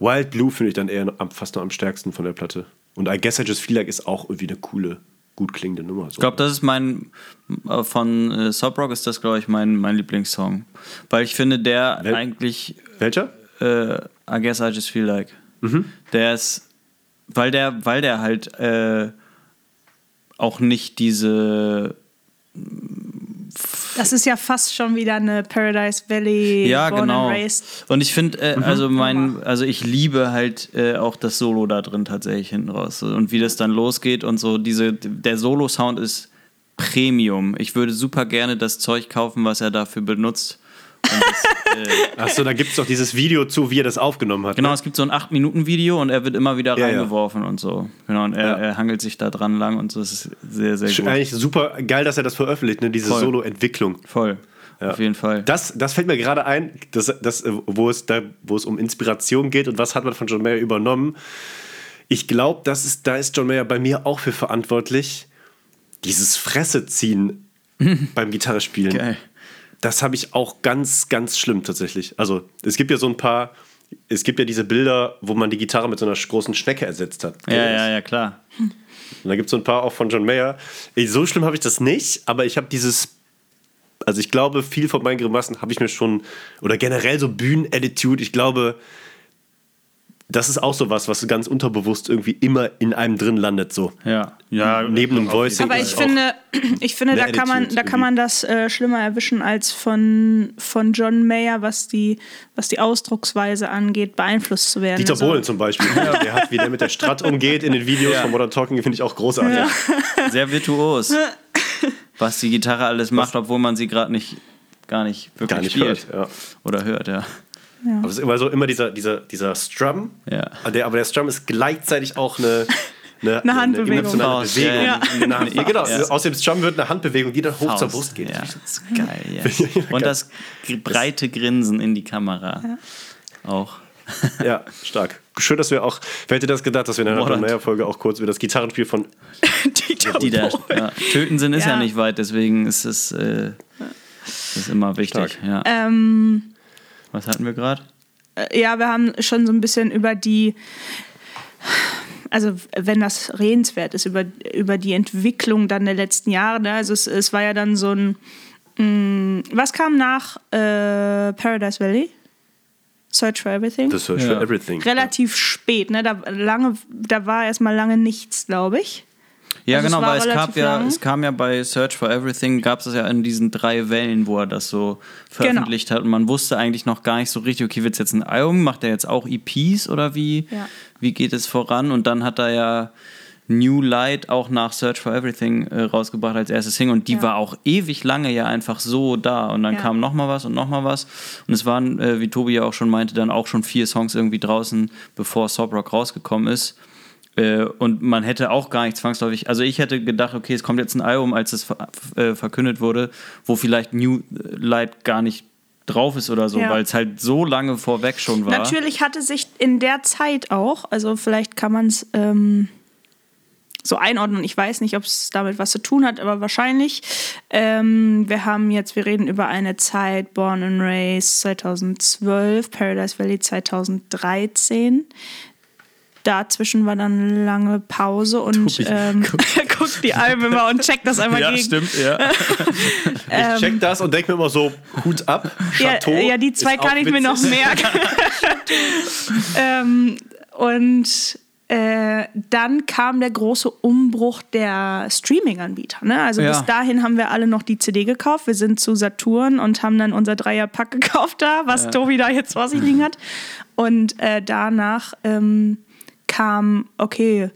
Wild Blue finde ich dann eher fast noch am stärksten von der Platte. Und I Guess I Just Feel Like ist auch irgendwie eine coole, gut klingende Nummer. So. Ich glaube, das ist mein, äh, von äh, Sob Rock ist das, glaube ich, mein, mein Lieblingssong. Weil ich finde, der Wel- eigentlich, Welcher? äh, I guess I just feel like, der ist, weil der, weil der halt äh, auch nicht diese, Das ist ja fast schon wieder eine Paradise Valley ja Born genau. and Raised. Und ich finde, äh, also mein, also ich liebe halt äh, auch das Solo da drin tatsächlich hinten raus und wie das dann losgeht und so. Diese, der Solo-Sound ist Premium. Ich würde super gerne das Zeug kaufen, was er dafür benutzt. Das, äh, Achso, da gibt es doch dieses Video zu, wie er das aufgenommen hat. Genau, ne? es gibt so ein 8-Minuten-Video und er wird immer wieder Ja, ja. reingeworfen und so. Genau, und er, Ja. er hangelt sich da dran lang und so. Das ist sehr, sehr gut. Eigentlich super geil, dass er das veröffentlicht, ne? diese. Solo-Entwicklung. Voll. Ja. Auf jeden Fall. Das, das fällt mir gerade ein, das, das, äh, wo, es da, wo es um Inspiration geht und was hat man von John Mayer übernommen. Ich glaube, das ist, da ist John Mayer bei mir auch für verantwortlich. Dieses Fresse ziehen beim Gitarrespielen. Geil. Das habe ich auch ganz, ganz schlimm tatsächlich. Also, es gibt ja so ein paar, es gibt ja diese Bilder, wo man die Gitarre mit so einer großen Schnecke ersetzt hat. Ja, ja, ja, klar. Und da gibt es so ein paar auch von John Mayer. Ey, So schlimm habe ich das nicht, aber ich habe dieses. Also ich glaube, viel von meinen Grimassen habe ich mir schon, oder generell so Bühnenattitude, ich glaube, das ist auch so was, was ganz unterbewusst irgendwie immer in einem drin landet, so. Ja. ja Neben dem Voicing. Aber ich finde, ich finde, da kann man, da kann man das äh, schlimmer erwischen als von, von John Mayer, was die, was die Ausdrucksweise angeht, beeinflusst zu werden. Dieter Also- Bohlen zum Beispiel. Der hat, wie der mit der Strat umgeht in den Videos Ja. von Modern Talking, finde ich auch großartig. Sehr virtuos. was die Gitarre alles macht, obwohl man sie gerade nicht, gar nicht wirklich Gar nicht spielt. hört, ja. Oder hört, ja. Aber es ist immer so, immer dieser, dieser, dieser Strum. Ja. Der, aber der Strum ist gleichzlich auch eine, eine, Eine Handbewegung. emotionale Faust, Bewegung. ja, ja. Eine Hand- ja, genau. Ja. Aus dem Strum wird eine Handbewegung, die dann hoch zur Faust. Brust geht. Ja, das ist geil, ja. Und das breite Grinsen in die Kamera. Auch. Ja, stark. Schön, dass wir auch, wer hätte das gedacht, dass wir in einer. John Mayer-Folge auch kurz über das Gitarrenspiel von. Dieter Die da, Bohlen. ja. Töten sind ist ja. Ja. nicht weit, deswegen ist es äh, ist immer wichtig. Stark. Ja. Ähm, Was hatten wir gerade? äh, ja, wir haben schon so ein bisschen über die, also wenn das redenswert ist, über, über die Entwicklung dann der letzten Jahre. Ne? Also es, es war ja dann so ein, mh, was kam nach äh, Paradise Valley? Search for Everything? The Search Ja. for Everything. Relativ spät, ne? Da, lange, da war erstmal lange nichts, glaube ich. Ja, Also genau, weil es gab ja, lang. es kam ja bei Search for Everything, gab es ja in diesen drei Wellen, wo er das so veröffentlicht hat. Und man wusste eigentlich noch gar nicht so richtig, okay, wird es jetzt ein Album? Macht er jetzt auch EPs oder wie, Ja. wie geht es voran? Und dann hat er ja New Light auch nach Search for Everything äh, rausgebracht als erstes Single und die Ja. war auch ewig lange ja einfach so da und dann Ja. kam noch mal was und noch mal was und es waren, äh, wie Tobi ja auch schon meinte, dann auch schon vier Songs irgendwie draußen, bevor Sob Rock rausgekommen ist. Äh, und man hätte auch gar nicht zwangsläufig, also ich hätte gedacht, okay, es kommt jetzt ein Album, als es äh, verkündet wurde, wo vielleicht New Light gar nicht drauf ist oder so, Ja. weil es halt so lange vorweg schon war. Natürlich hatte sich in der Zeit auch, also vielleicht kann man es ähm, so einordnen. Ich weiß nicht, ob es damit was zu tun hat, aber wahrscheinlich. Ähm, wir haben jetzt, wir reden über eine Zeit, Born and Raised 2012, Paradise Valley 2013. Dazwischen war dann lange Pause und Tobi, ähm, guckt die Alben immer und checkt das einmal Ja, gegen. stimmt, ja. Ich check das und denke mir immer so, Hut ab, Ja, Chateau. ja, die zwei kann ich mir noch merken. ähm, und äh, dann kam der große Umbruch der Streaming-Anbieter. Ne? Also Ja. bis dahin haben wir alle noch die CD gekauft. Wir sind zu Saturn und haben dann unser Dreierpack gekauft da, was Tobi da jetzt vor sich liegen hat. Und äh, danach ähm, kam, okay,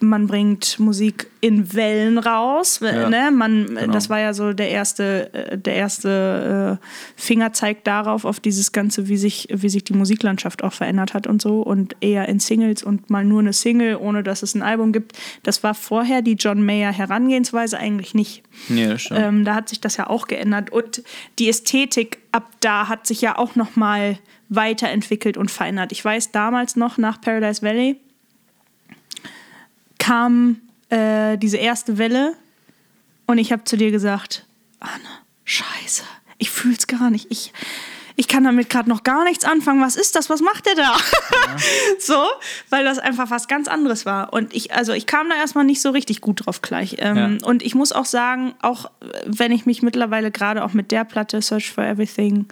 man bringt Musik in Wellen raus, Ja, ne? Man, genau. das war ja so der erste, äh, der erste äh, Fingerzeig darauf, auf dieses Ganze, wie sich, wie sich die Musiklandschaft auch verändert hat und so und eher in Singles und mal nur eine Single, ohne dass es ein Album gibt. Das war vorher die John Mayer Herangehensweise eigentlich nicht. Nee, das stimmt. Ähm, da hat sich das ja auch geändert und die Ästhetik ab da hat sich ja auch noch mal weiterentwickelt und verändert. Ich weiß damals noch nach Paradise Valley kam äh, diese erste Welle und ich habe zu dir gesagt, Anne, scheiße, ich fühl's gar nicht. Ich, ich kann damit gerade noch gar nichts anfangen. Was ist das? Was macht der da? so, weil das einfach was ganz anderes war. Und ich, also ich kam da erstmal nicht so richtig gut drauf gleich. Ähm, Ja. Und ich muss auch sagen, auch äh, wenn ich mich mittlerweile gerade auch mit der Platte Search for Everything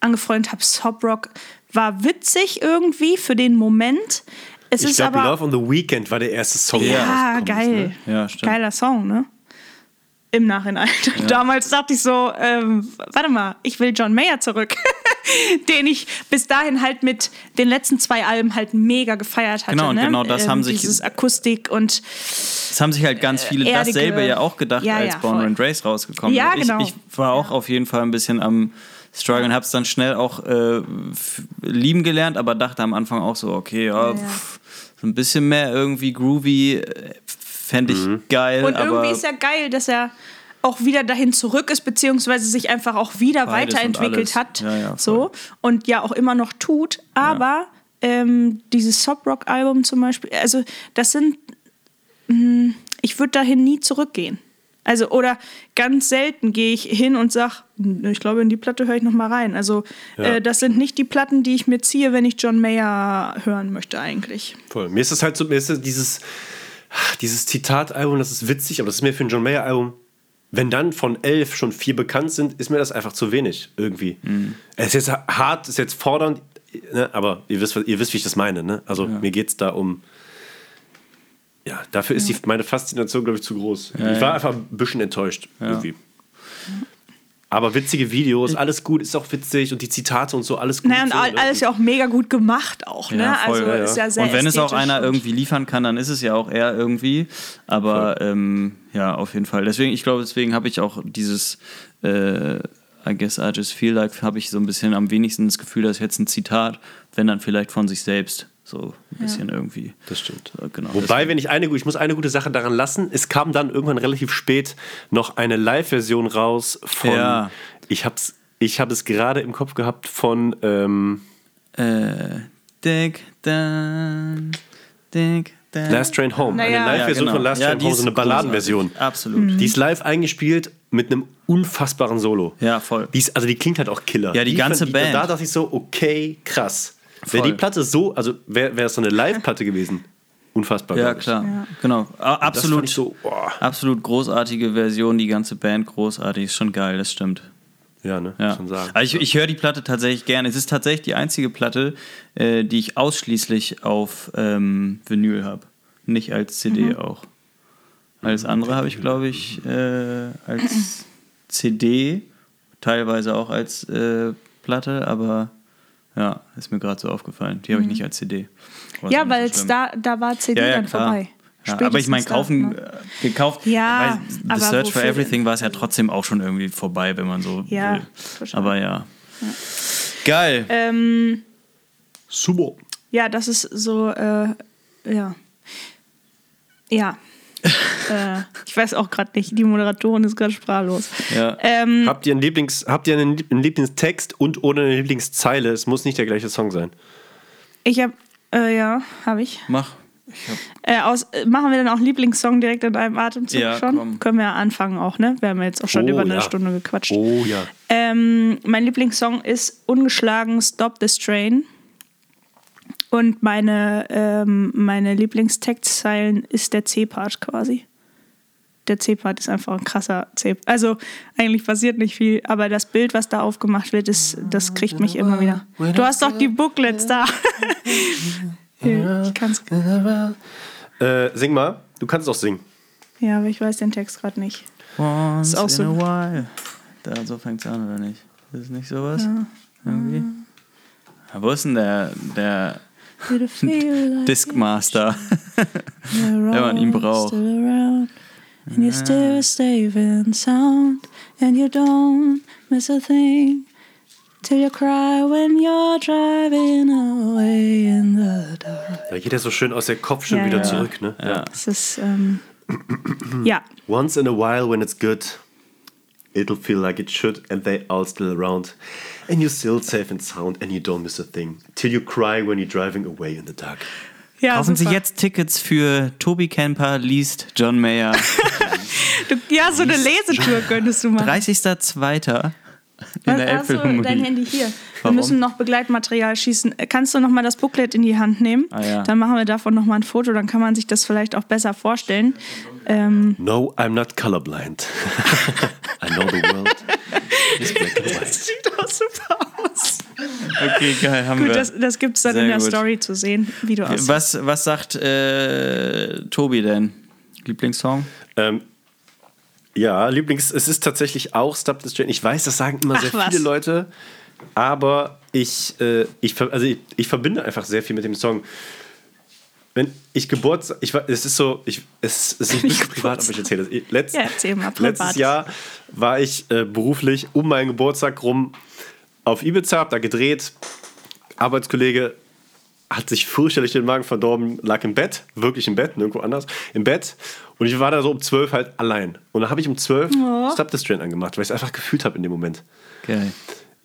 angefreundet habe, Sob Rock war witzig irgendwie für den Moment. Es Ich glaube, Love on the Weekend war der erste Song. der ja, rausgekommen geil. Ist, ne? Ja, stimmt. Geiler Song, ne? Im Nachhinein. Damals dachte ich so, ähm, warte mal, ich will John Mayer zurück. Den ich bis dahin halt mit den letzten zwei Alben halt mega gefeiert hatte. Genau, und ne? genau das haben sich- Dieses Akustik und Das haben sich halt ganz viele erdige- dasselbe ja auch gedacht, Ja, als ja, Born and Race rausgekommen Ja, ist. genau. Ich, ich war auch auf jeden Fall ein bisschen am Struggle und hab's dann schnell auch äh, lieben gelernt, aber dachte am Anfang auch so, okay, ja, Ja. pff, so ein bisschen mehr irgendwie groovy fände ich geil, Und aber irgendwie ist ja geil, dass er auch wieder dahin zurück ist, beziehungsweise sich einfach auch wieder Beides und weiterentwickelt hat. Ja, ja, so. Und ja auch immer noch tut. Aber ähm, dieses Sob Rock Album zum Beispiel, also das sind, mh, ich würde dahin nie zurückgehen. Also, oder ganz selten gehe ich hin und sag, ich glaube, in die Platte höre ich noch mal rein. Also, Ja. äh, das sind nicht die Platten, die ich mir ziehe, wenn ich John Mayer hören möchte, eigentlich. Voll. Mir ist es halt so, mir ist es dieses, dieses Zitatalbum, das ist witzig, aber das ist mir für ein John Mayer Album, wenn dann von elf schon vier bekannt sind, ist mir das einfach zu wenig irgendwie. Es ist jetzt hart, ist jetzt fordernd, ne? aber ihr wisst, ihr wisst, wie ich das meine. Ne? Also mir geht es da um. Ja, dafür ist die, meine Faszination, glaube ich, zu groß. ich war einfach ein bisschen enttäuscht irgendwie. Aber witzige Videos, alles gut, ist auch witzig und die Zitate und so, alles gut. Naja, und so, ne? alles ja auch mega gut gemacht auch, ne? Ja, voll, also ja, ja. ist ja sehr und wenn es auch einer irgendwie liefern kann, dann ist es ja auch er irgendwie. Aber ähm, ja, auf jeden Fall. Deswegen, ich glaube, deswegen habe ich auch dieses äh, I guess I just feel like, habe ich so ein bisschen am wenigsten das Gefühl, dass jetzt ein Zitat, wenn dann vielleicht von sich selbst. So ein bisschen irgendwie. Das stimmt. Äh, Genau. Wobei, wenn ich eine, ich muss eine gute Sache daran lassen, es kam dann irgendwann relativ spät noch eine Live-Version raus von, Ja. ich hab's, ich habe es gerade im Kopf gehabt von, ähm, Äh, Dick dann, Dick dann. Last Train Home. Naja. Eine Live-Version Ja, genau. von Last Ja, Train die Home, so eine Balladenversion. Absolut. Die ist live eingespielt mit einem unfassbaren Solo. Ja, voll. Die ist, also die klingt halt auch Killer. Ja, die ganze fand- Band. Da dachte ich so, okay, krass. Wäre die Platte so, also wäre wär es so eine Live-Platte gewesen, unfassbar. Ja, klar. Genau. A- Das Absolut. so, boah. Absolut großartige Version, die ganze Band großartig, ist schon geil, das stimmt. Ja, ne? Ja. Schon sagen. Also ich, ich höre die Platte tatsächlich gerne. Es ist tatsächlich die einzige Platte, äh, die ich ausschließlich auf ähm, Vinyl habe. Nicht als CD auch. Alles andere habe ich, glaube ich, äh, als CD, teilweise auch als äh, Platte, aber ja, ist mir gerade so aufgefallen. Die habe ich nicht als CD. Aber Ja, weil so da, da war CD ja, ja, dann klar. vorbei. Ja, aber ich meine, kaufen, ne? äh, gekauft. Ja, bei The Search for Everything war es ja trotzdem auch schon irgendwie vorbei, wenn man so Ja, will. total. Aber ja. Geil. Ähm, Super. ja, das ist so, äh, ja. Ja. Äh, ich weiß auch gerade nicht, die Moderatorin ist gerade sprachlos. Ja. Ähm, Habt ihr einen, Lieblings, habt ihr einen, Lieb- einen Lieblingstext und oder eine Lieblingszeile? Es muss nicht der gleiche Song sein. ich habe, äh, ja, habe ich. Mach. Äh, aus, äh, machen wir dann auch Lieblingssong direkt in einem Atemzug Ja, schon? komm. Können wir ja anfangen auch, ne? Wir haben jetzt auch schon Oh, über eine ja. Stunde gequatscht. Oh ja. Ähm, mein Lieblingssong ist ungeschlagen Stop This Train. Und meine, ähm, meine Lieblingstextzeilen ist der C-Part quasi. Der C-Part ist einfach ein krasser C. Also eigentlich passiert nicht viel, aber das Bild, was da aufgemacht wird, ist, das kriegt mich immer wieder. Du hast doch die Booklets da. ich kann's. Äh, sing mal. Du kannst auch singen. Ja, aber ich weiß den Text gerade nicht. Once auch in so- a while. Da, so fängt's an, oder nicht? Ist es nicht sowas? Irgendwie? Ja, wo ist denn der, der like Discmaster? Wenn man ihn braucht. Still around, and you still safe and sound, and you don't miss a thing till you cry when you're driving away in the dark. Da geht er so schön aus der Kopf schon Ja, wieder ja. zurück. Ne? Ja. Das ist, ähm, ja, Once in a while, when it's good, it'll feel like it should, and they all still around. And you're still safe and sound, and you don't miss a thing. Till you cry when you're driving away in the dark. ja Kaufen Sie super. jetzt Tickets für Tobi Kemper liest John Mayer. Du, ja, so eine Lesetour könntest du machen. 30.02. in der Hast du Elbphilharmonie. dein Handy hier? Wir Warum? müssen noch Begleitmaterial schießen. Kannst du noch mal das Booklet in die Hand nehmen? Ah, ja. Dann machen wir davon noch mal ein Foto, dann kann man sich das vielleicht auch besser vorstellen. Ähm, No, I'm not colorblind. I know the world is black and white. sieht auch super aus. Okay, geil, haben Gut, wir. das, das gibt es dann Sehr in der gut. Story zu sehen, wie du aussiehst. was, was sagt äh, Tobi denn? Lieblingssong? Ähm, ja, Lieblings, es ist tatsächlich auch Stop This Train. Ich weiß, das sagen immer Ach, sehr was. viele Leute, aber ich, äh, ich, also ich, ich verbinde einfach sehr viel mit dem Song. Wenn ich Geburtstag, ich war, es ist so, ich, es, es ist ein bisschen privat, aber ich erzähle das. Letzt, Ja, erzähl mal, privat. Letztes Jahr war ich äh, beruflich um meinen Geburtstag rum auf Ibiza, hab da gedreht. Arbeitskollege hat sich fürchterlich den Magen verdorben, lag im Bett, wirklich im Bett, nirgendwo anders, im Bett. Und ich war da so um 12 halt allein. Und dann habe ich um 12 Oh. Stop This Train angemacht, weil ich es einfach gefühlt habe in dem Moment. Geil.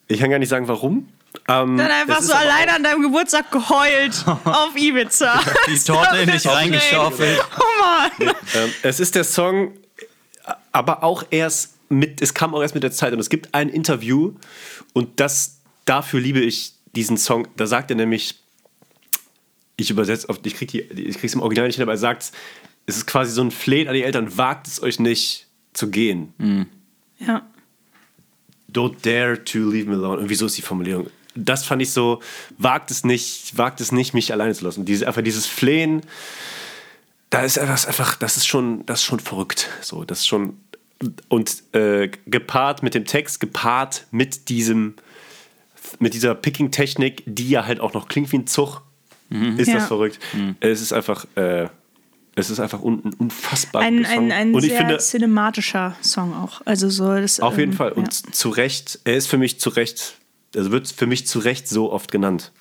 Ich kann gar nicht sagen, warum. Ähm, Dann einfach so aber alleine an deinem Geburtstag geheult auf Ibiza. Die Torte in dich reingeschaufelt. Oh Mann. Ähm, es ist der Song, aber auch erst mit, es kam auch erst mit der Zeit. Und es gibt ein Interview und das, dafür liebe ich diesen Song. Da sagt er nämlich, ich übersetze, auf, ich krieg die, ich krieg's im Original nicht hin, aber er sagt, es ist quasi so ein Fleht an die Eltern, wagt es euch nicht zu gehen. Ja. Don't dare to leave me alone. Und wieso ist die Formulierung? Das fand ich so, wagt es nicht, wagt es nicht, mich alleine zu lassen. Diese, einfach dieses Flehen, da ist etwas einfach, das ist schon, das ist schon verrückt. So, das ist schon, und äh, gepaart mit dem Text, gepaart mit diesem, mit dieser Picking-Technik, die ja halt auch noch klingt wie ein Zug, ist Ja. das verrückt. Es ist einfach, äh, es ist einfach un, ein unfassbar Ein, ein, ein Und ich sehr finde, cinematischer Song auch. Also so das, auf jeden ähm, Fall. Und ja. zu Recht, er ist für mich zu Recht, also wird für mich zu Recht so oft genannt.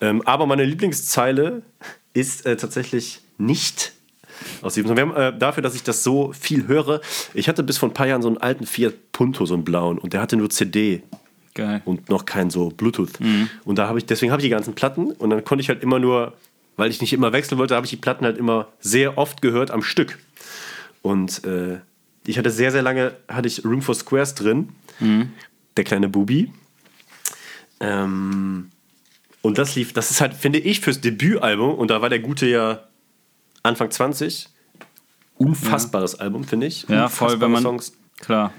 Ähm, aber meine Lieblingszeile ist äh, tatsächlich nicht aus Song. Wir haben, äh, dafür, dass ich das so viel höre, ich hatte bis vor ein paar Jahren so einen alten Fiat Punto, so einen blauen, und der hatte nur CD Geil. und noch kein so Bluetooth. Mhm. Und da habe ich, deswegen habe ich die ganzen Platten und dann konnte ich halt immer nur, weil ich nicht immer wechseln wollte, habe ich die Platten halt immer sehr oft gehört am Stück. Und äh, ich hatte sehr, sehr lange, hatte ich Room for Squares drin, Mhm. der kleine Bubi. Ähm, und das lief, das ist halt, finde ich, fürs Debütalbum, und da war der Gute ja Anfang 20, unfassbares Album, finde ich. Ja, voll, wenn man. Songs. Klar.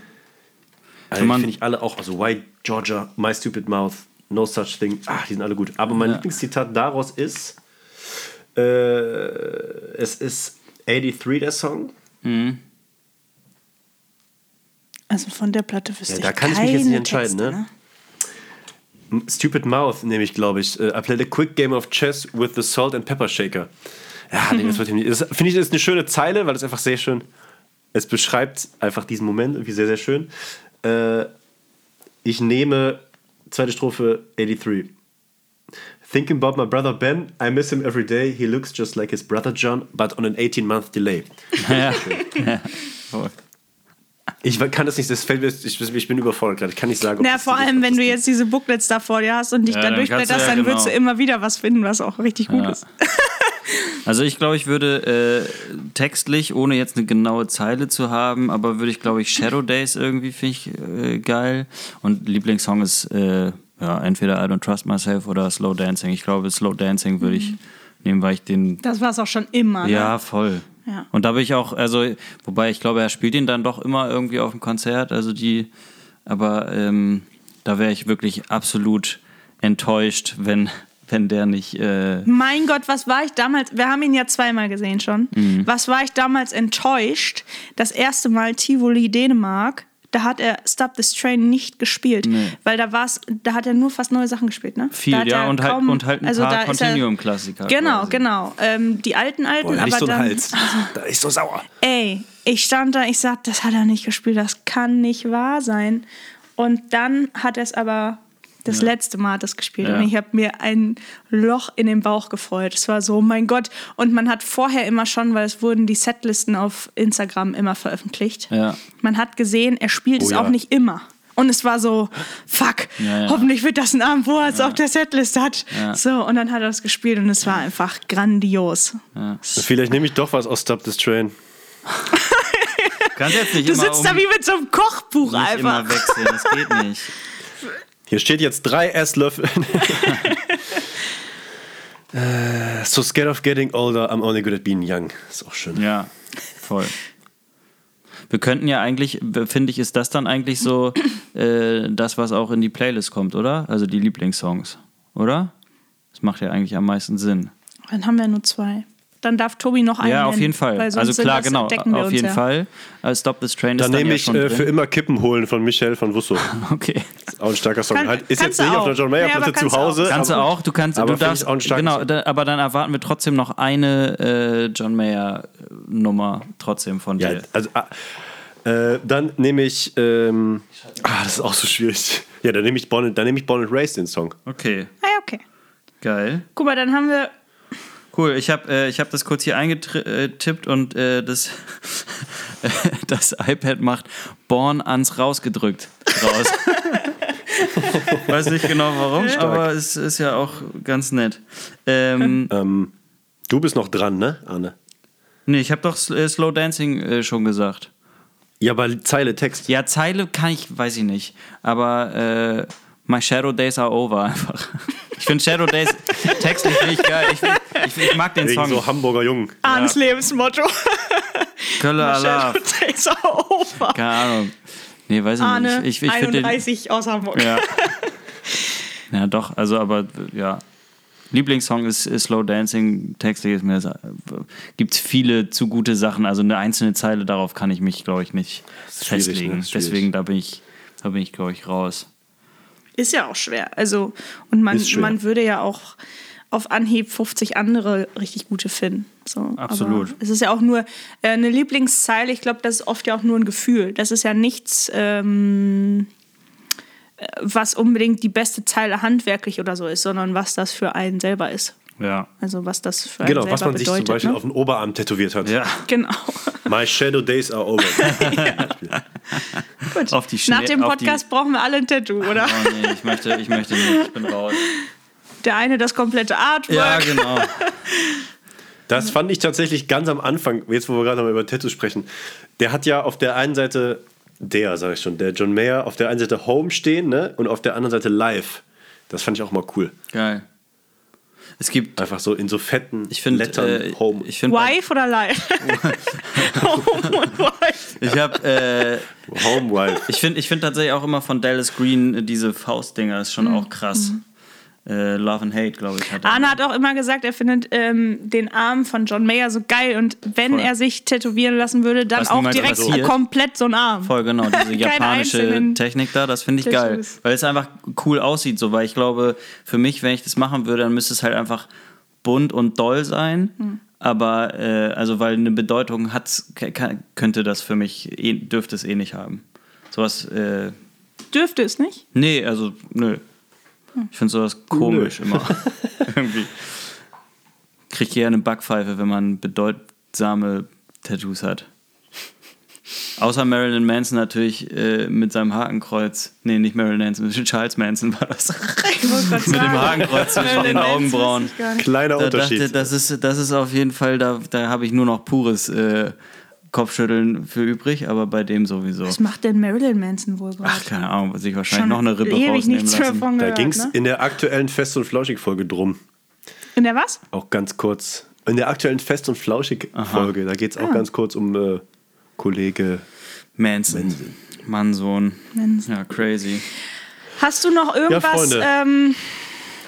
Also, man- finde ich alle auch, also White Georgia, My Stupid Mouth, No Such Thing, ach, die sind alle gut. Aber mein Ja. Lieblingszitat daraus ist, äh, es ist 83 der Song. Also von der Platte wüsste Ja, ich da kann ich mich jetzt nicht entscheiden, Texte, ne? M- Stupid Mouth nehme ich, glaube ich. Äh, I played a quick game of chess with the salt and pepper shaker. Ja, nee, das wird ihm nicht- finde ich, das ist eine schöne Zeile, weil es einfach sehr schön, es beschreibt einfach diesen Moment irgendwie sehr, sehr schön. Äh, ich nehme zweite Strophe 83. Thinking about my brother Ben, I miss him every day. He looks just like his brother John, but on an 18-month delay. Ja. ja. Ich kann das nicht, das fällt mir, ich, ich bin überfordert gerade. Ich kann nicht sagen, ob Na, vor allem, wenn du jetzt diese Booklets da vor dir hast und dich Ja, da dann du durchblätterst, ja dann würdest du genau. immer wieder was finden, was auch richtig gut Ja. ist. Also ich glaube, ich würde äh, textlich, ohne jetzt eine genaue Zeile zu haben, aber würde ich, glaube ich, Shadow Days irgendwie finde ich äh, geil. Und Lieblingssong ist äh, ja entweder I Don't Trust Myself oder Slow Dancing. Ich glaube, Slow Dancing würde ich nehmen, weil ich den Das war es auch schon immer. Ne? ja, voll. Ja. Und da bin ich auch, also, wobei ich glaube, er spielt ihn dann doch immer irgendwie auf dem Konzert, also die, aber ähm, da wäre ich wirklich absolut enttäuscht, wenn, wenn der nicht, äh, Mein Gott, was war ich damals? Wir haben ihn ja zweimal gesehen schon. Mhm. Was war ich damals enttäuscht? Das erste Mal Tivoli, Dänemark. Da hat er Stop This Train nicht gespielt, weil da war's, da hat er nur fast neue Sachen gespielt, ne? viel, ja, und halt, kaum- und halt ein also paar er- Continuum-Klassiker. Genau, quasi. genau. Ähm, die alten, alten, Boah, aber so dann. Hals. Da ist so sauer. Ey, ich stand da, ich sag, das hat er nicht gespielt, das kann nicht wahr sein. Und dann hat er es aber das letzte Mal hat er es gespielt Ja. und ich habe mir ein Loch in den Bauch gefreut. Es war so, mein Gott. Und man hat vorher immer schon, weil es wurden die Setlisten auf Instagram immer veröffentlicht. Ja. Man hat gesehen, er spielt Oh es ja. auch nicht immer. Und es war so, fuck, Ja, ja. hoffentlich wird das ein Abend, wo er es auf der Setlist hat. So, und dann hat er es gespielt und es war einfach grandios. Vielleicht nehme ich doch was aus Stop This Train. Du kannst jetzt nicht Du immer, sitzt um, da wie mit so einem Kochbuch nicht einfach. immer wechseln, das geht nicht. Hier steht jetzt drei Esslöffel. Äh, so scared of getting older, I'm only good at being young. Ist auch schön. Ja, voll. Wir könnten ja eigentlich, finde ich, ist das dann eigentlich so äh, das, was auch in die Playlist kommt, oder? Also die Lieblingssongs, oder? Das macht ja eigentlich am meisten Sinn. Dann haben wir nur zwei. Dann darf Tobi noch einen. ja, auf jeden Fall. Also klar, das- genau, auf jeden ja. Fall. Äh, Stop This Train Dann ist dann nehme ja ich schon äh, für immer Kippen holen von Michel von Wusso. Okay. Auch ein starker Song. Kann- halt, ist jetzt nicht auf auch. der John Mayer Ja, aber Platte zu auch. Hause. Kannst du auch, du kannst, aber du darfst, auch einen starken genau, Song. da, aber dann erwarten wir trotzdem noch eine äh, John Mayer äh, Nummer trotzdem von Ja, dir. also, ah, äh, dann nehme ich. Ähm, ah, das ist auch so schwierig. Ja, dann nehme ich Bonnet, dann nehme ich Bonnet Race den Song. Okay, Ah, ja, okay. geil. Guck mal, dann haben wir. Cool, ich habe äh, ich hab das kurz hier eingetippt und äh, das, das iPad macht Born ans rausgedrückt raus. Weiß nicht genau warum, aber es ist ja auch ganz nett. Ähm, Ähm, du bist noch dran, ne, Arne? nee, ich habe doch äh, Slow Dancing äh, schon gesagt. Ja, aber Zeile Text. Ja, Zeile kann ich, weiß ich nicht. Aber äh, My Shadow Days are over einfach. Ich finde Shadow Days textlich finde ich geil. Ich, find, ich, ich mag den Wegen Song. so Hamburger Jungen. Arnes Lebensmotto. Kölle over. Keine Ahnung. Nee, weiß ich Arne, nicht. Ich, ich finde den, 31 aus Hamburg. Ja. ja, doch, also aber ja. Lieblingssong ist, ist Slow Dancing, textlich ist mir das, gibt es viele zu gute Sachen, also eine einzelne Zeile, darauf kann ich mich, glaube ich, nicht schwierig, festlegen. ne? Deswegen, da bin ich, da bin ich, glaube ich, raus. Ist ja auch schwer. Also, und man, man würde ja auch auf Anhieb 50 andere richtig gute finden. So, Absolut. Aber es ist ja auch nur äh, eine Lieblingszeile. Ich glaube, das ist oft ja auch nur ein Gefühl. Das ist ja nichts, ähm, äh, was unbedingt die beste Zeile handwerklich oder so ist, sondern was das für einen selber ist. Ja. Also was das für einen Genau, selber was man sich bedeutet. zum Beispiel ne? auf den Oberarm tätowiert hat. Ja. Genau. My Shadow Days are over. Gut. Auf die Schnee- Nach dem auf die- Podcast brauchen wir alle ein Tattoo, oder? Oh nee, ich möchte, ich möchte nicht, ich bin raus. Der eine das komplette Artwork. Ja, genau. Das fand ich tatsächlich ganz am Anfang, jetzt wo wir gerade mal über Tattoos sprechen. Der hat ja auf der einen Seite, der sage ich schon, der John Mayer, auf der einen Seite Home stehen ne? und auf der anderen Seite Live. Das fand ich auch mal cool. Geil. Es gibt, Einfach so in so fetten ich finde, Lettern äh, Home. ich finde, Wife oder Live? Home und Wife. ich habe, äh, Home Wife. Ich finde ich find tatsächlich auch immer von Dallas Green äh, diese Faustdinger ist schon Mhm. auch krass. Äh, Love and Hate, glaube ich. Hat. Arne hat auch immer gesagt, er findet ähm, den Arm von John Mayer so geil und wenn Voll. er sich tätowieren lassen würde, dann Was auch direkt passiert. komplett so ein Arm. Voll genau, diese japanische Technik da, das finde ich geil. Weil es einfach cool aussieht, so, weil ich glaube, für mich, wenn ich das machen würde, dann müsste es halt einfach bunt und doll sein. Hm. Aber, äh, also, weil eine Bedeutung ke- könnte das für mich, eh, dürfte es eh nicht haben. Sowas, äh, Dürfte es nicht? nee, also, nö. Ich finde sowas komisch immer. Irgendwie. Kriegt eher eine Backpfeife, wenn man bedeutsame Tattoos hat. Außer Marilyn Manson natürlich äh, mit seinem Hakenkreuz. Nee, nicht Marilyn Manson, Charles Manson war das. Mit dem. Hakenkreuz zwischen den Augenbrauen. Kleiner Da Unterschied. dachte, das ist, das ist auf jeden Fall, da, da habe ich nur noch pures äh, Kopfschütteln für übrig, aber bei dem sowieso. Was macht denn Marilyn Manson wohl gerade? Ach, keine Ahnung, sich wahrscheinlich Schon noch eine Rippe rausnehmen lassen. von da gehört, ging es ne? in der aktuellen Fest- und Flauschig-Folge drum. In der was? Auch ganz kurz. In der aktuellen Fest- und Flauschig-Folge, da geht es auch ganz kurz um äh, Kollege. Manson. Manson. Manson. Ja, crazy. Hast du noch irgendwas Freunde. ähm,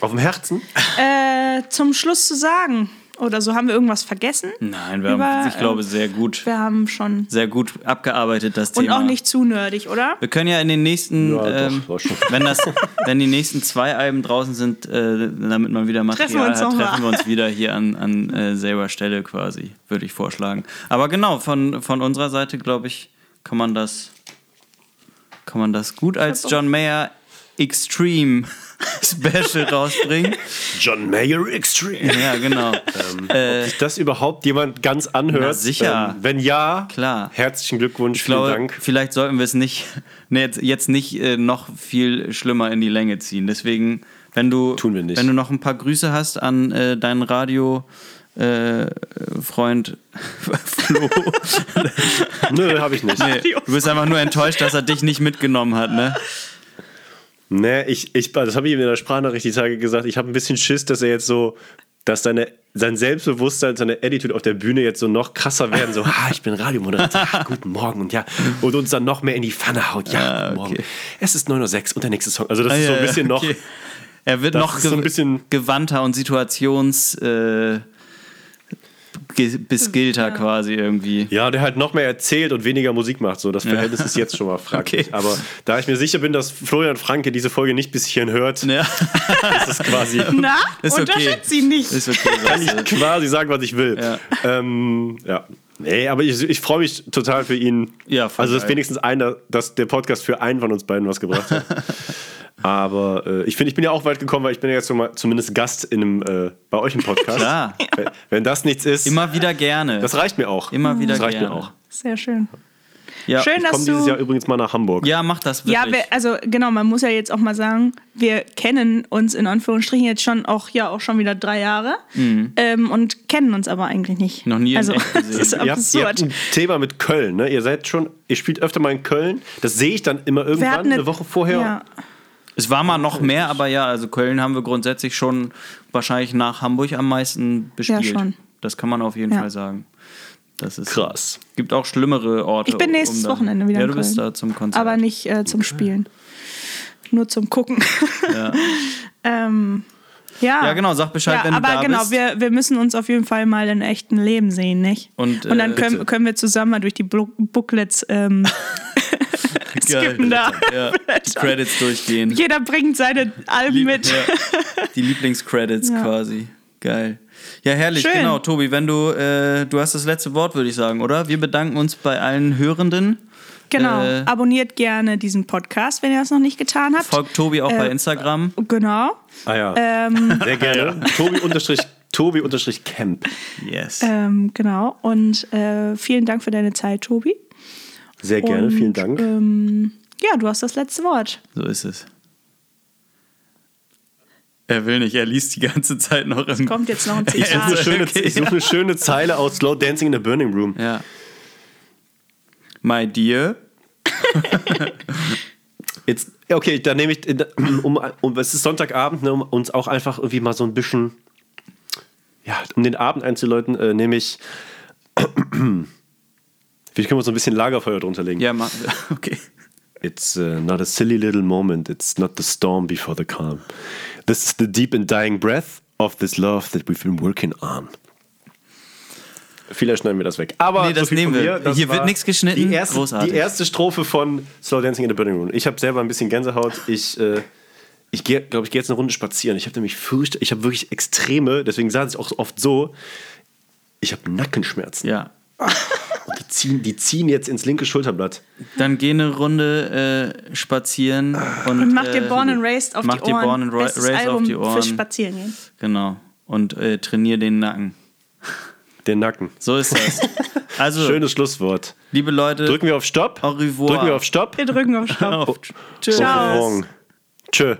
Auf dem Herzen? äh, zum Schluss zu sagen? Oder so haben wir irgendwas vergessen? Nein, wir Über, haben, ich glaube, ähm, sehr gut, Wir haben schon. sehr gut abgearbeitet, das Und Thema. auch nicht zu nerdig, oder? Wir können ja in den nächsten, Ja, doch, ähm, schon. wenn, das, wenn die nächsten zwei Alben draußen sind, äh, damit man wieder Treffen wir Material uns hat, treffen wir uns wieder hier an, an äh, selber Stelle quasi, würde ich vorschlagen. Aber genau, von, von unserer Seite, glaube ich, kann man das, kann man das gut als John Mayer Extreme Special rausbringen. John Mayer Extreme. Ja, genau. Ob sich das überhaupt jemand ganz anhört? Na, sicher. Ähm, wenn ja, Klar. herzlichen Glückwunsch, Ich glaube, vielen Dank. vielleicht sollten wir es nicht, nee, jetzt, jetzt nicht äh, noch viel schlimmer in die Länge ziehen. Deswegen, wenn du, Tun wir nicht. Wenn du noch ein paar Grüße hast an äh, deinen Radio. Äh, Freund Flo. Nö, habe ich nicht. Nee, du bist einfach nur enttäuscht, dass er dich nicht mitgenommen hat, ne? Nee, ich, ich, das habe ich ihm in der Sprachnachricht die Tage gesagt. Ich habe ein bisschen Schiss, dass er jetzt so, dass seine, sein Selbstbewusstsein, seine Attitude auf der Bühne jetzt so noch krasser werden. So, ah, ich bin Radiomoderator, ah, guten Morgen und ja. Und uns dann noch mehr in die Pfanne haut. Ja, Ah, guten Morgen. okay. Es ist 9.06 Uhr und der nächste Song. Also, das Ah, ist so ein bisschen ja, noch. okay. Er wird noch so ein bisschen- gewandter und situations äh, ge- beskillter quasi irgendwie. Ja, der halt noch mehr erzählt und weniger Musik macht. So, das Verhältnis ist jetzt schon mal fraglich. Okay. Aber da ich mir sicher bin, dass Florian Franke diese Folge nicht bis hierhin hört, Ja, ist es quasi. Na, Ist okay. unterschätzt ihn nicht. ist okay. kann ich quasi sagen, was ich will. Ja. Ähm, ja. Nee, aber ich, ich freue mich total für ihn. Ja, voll also, dass geil. wenigstens einer, dass der Podcast für einen von uns beiden was gebracht hat. Aber äh, ich finde, ich bin ja auch weit gekommen, weil ich bin ja jetzt schon mal zumindest Gast in einem, äh, bei euch im Podcast. Klar. Wenn, wenn das nichts ist, Immer wieder gerne. das reicht mir auch. Immer wieder das reicht gerne. mir auch. Sehr schön. ja. Schön, Ich dass komme dieses. Jahr übrigens mal nach Hamburg. Ja, mach das Ja, wirklich. wir, also genau, man muss ja jetzt auch mal sagen, wir kennen uns in Anführungsstrichen jetzt schon auch ja auch schon wieder drei Jahre ähm, und kennen uns aber eigentlich nicht. Mhm. Noch nie in also, echt gesehen. Das ist Ihr habt, ihr absurd. habt ein Thema mit Köln, ne? Ihr seid schon, ihr spielt öfter mal in Köln. Das sehe ich dann immer irgendwann, hatten eine Woche vorher. Ja, Es war mal noch mehr, aber ja, also Köln haben wir grundsätzlich schon wahrscheinlich nach Hamburg am meisten bespielt. schon. Das kann man auf jeden Ja. Fall sagen. Das ist Krass. Gibt auch schlimmere Orte. Ich bin nächstes da- Wochenende wieder Ja, in du bist Köln. da zum Konzert. aber nicht äh, zum Spielen. Nur zum Gucken. Ja. ähm, ja. Ja, genau, sag Bescheid, ja, wenn du aber da genau, bist. Wir, wir müssen uns auf jeden Fall mal in echten Leben sehen, nicht? Und, Und dann äh, können, bitte. können wir zusammen mal durch die Booklets ähm, skippen da. Ja, die Credits durchgehen. Jeder bringt seine Alben Lieb- mit. Ja, die Lieblingscredits quasi. Geil. Ja, herrlich, Schön. genau. Tobi, wenn du, äh, du hast das letzte Wort, würde ich sagen, oder? Wir bedanken uns bei allen Hörenden. Genau. Äh, Abonniert gerne diesen Podcast, wenn ihr das noch nicht getan habt. Folgt Tobi auch bei Äh, Instagram. Genau. Ah ja. Ähm, Sehr gerne. Tobi unterstrich, Tobi unterstrich Camp. Yes. ähm, genau. Und äh, vielen Dank für deine Zeit, Tobi. Sehr gerne, Und, vielen Dank. Ähm, ja, du hast das letzte Wort. So ist es. Er will nicht, er liest die ganze Zeit noch im. Kommt jetzt noch ein Ich suche eine, Zitat. schöne, okay, ich suche eine schöne Zeile aus Slow Dancing in the Burning Room. Ja. My dear. Jetzt, okay, dann nehme ich, um, um, es ist Sonntagabend, ne, um uns auch einfach irgendwie mal so ein bisschen, ja, um den Abend einzuläuten, äh, nehme ich, vielleicht können wir so ein bisschen Lagerfeuer drunter legen. Ja, ma- okay. It's uh, not a silly little moment. It's not the storm before the calm. This is the deep and dying breath of this love that we've been working on. Vielleicht schneiden wir das weg. Aber Nee, das viel nehmen wir. Hier wird nichts geschnitten. Die erste, Großartig. die erste Strophe von Slow Dancing in the Burning Room. Ich habe selber ein bisschen Gänsehaut. Ich, äh, ich gehe, glaube ich, gehe jetzt eine Runde spazieren. Ich habe nämlich fürchte, ich habe wirklich extreme, deswegen sage ich auch oft so, ich habe Nackenschmerzen. Ja. Und die ziehen, die ziehen jetzt ins linke Schulterblatt. Dann geh eine Runde äh, spazieren und, Und mach dir äh, Born and Raised auf mach die dir Ohren. Born and Ra Raised auf die Ohren. Fürs Spazierengehen. Genau. Und äh, trainier den Nacken. Den Nacken. So ist das. Also, Schönes Schlusswort. liebe Leute, Drücken wir auf Stopp. Au revoir. Drücken wir auf Stopp. Wir drücken auf Stopp. auf. Ciao. Tschö.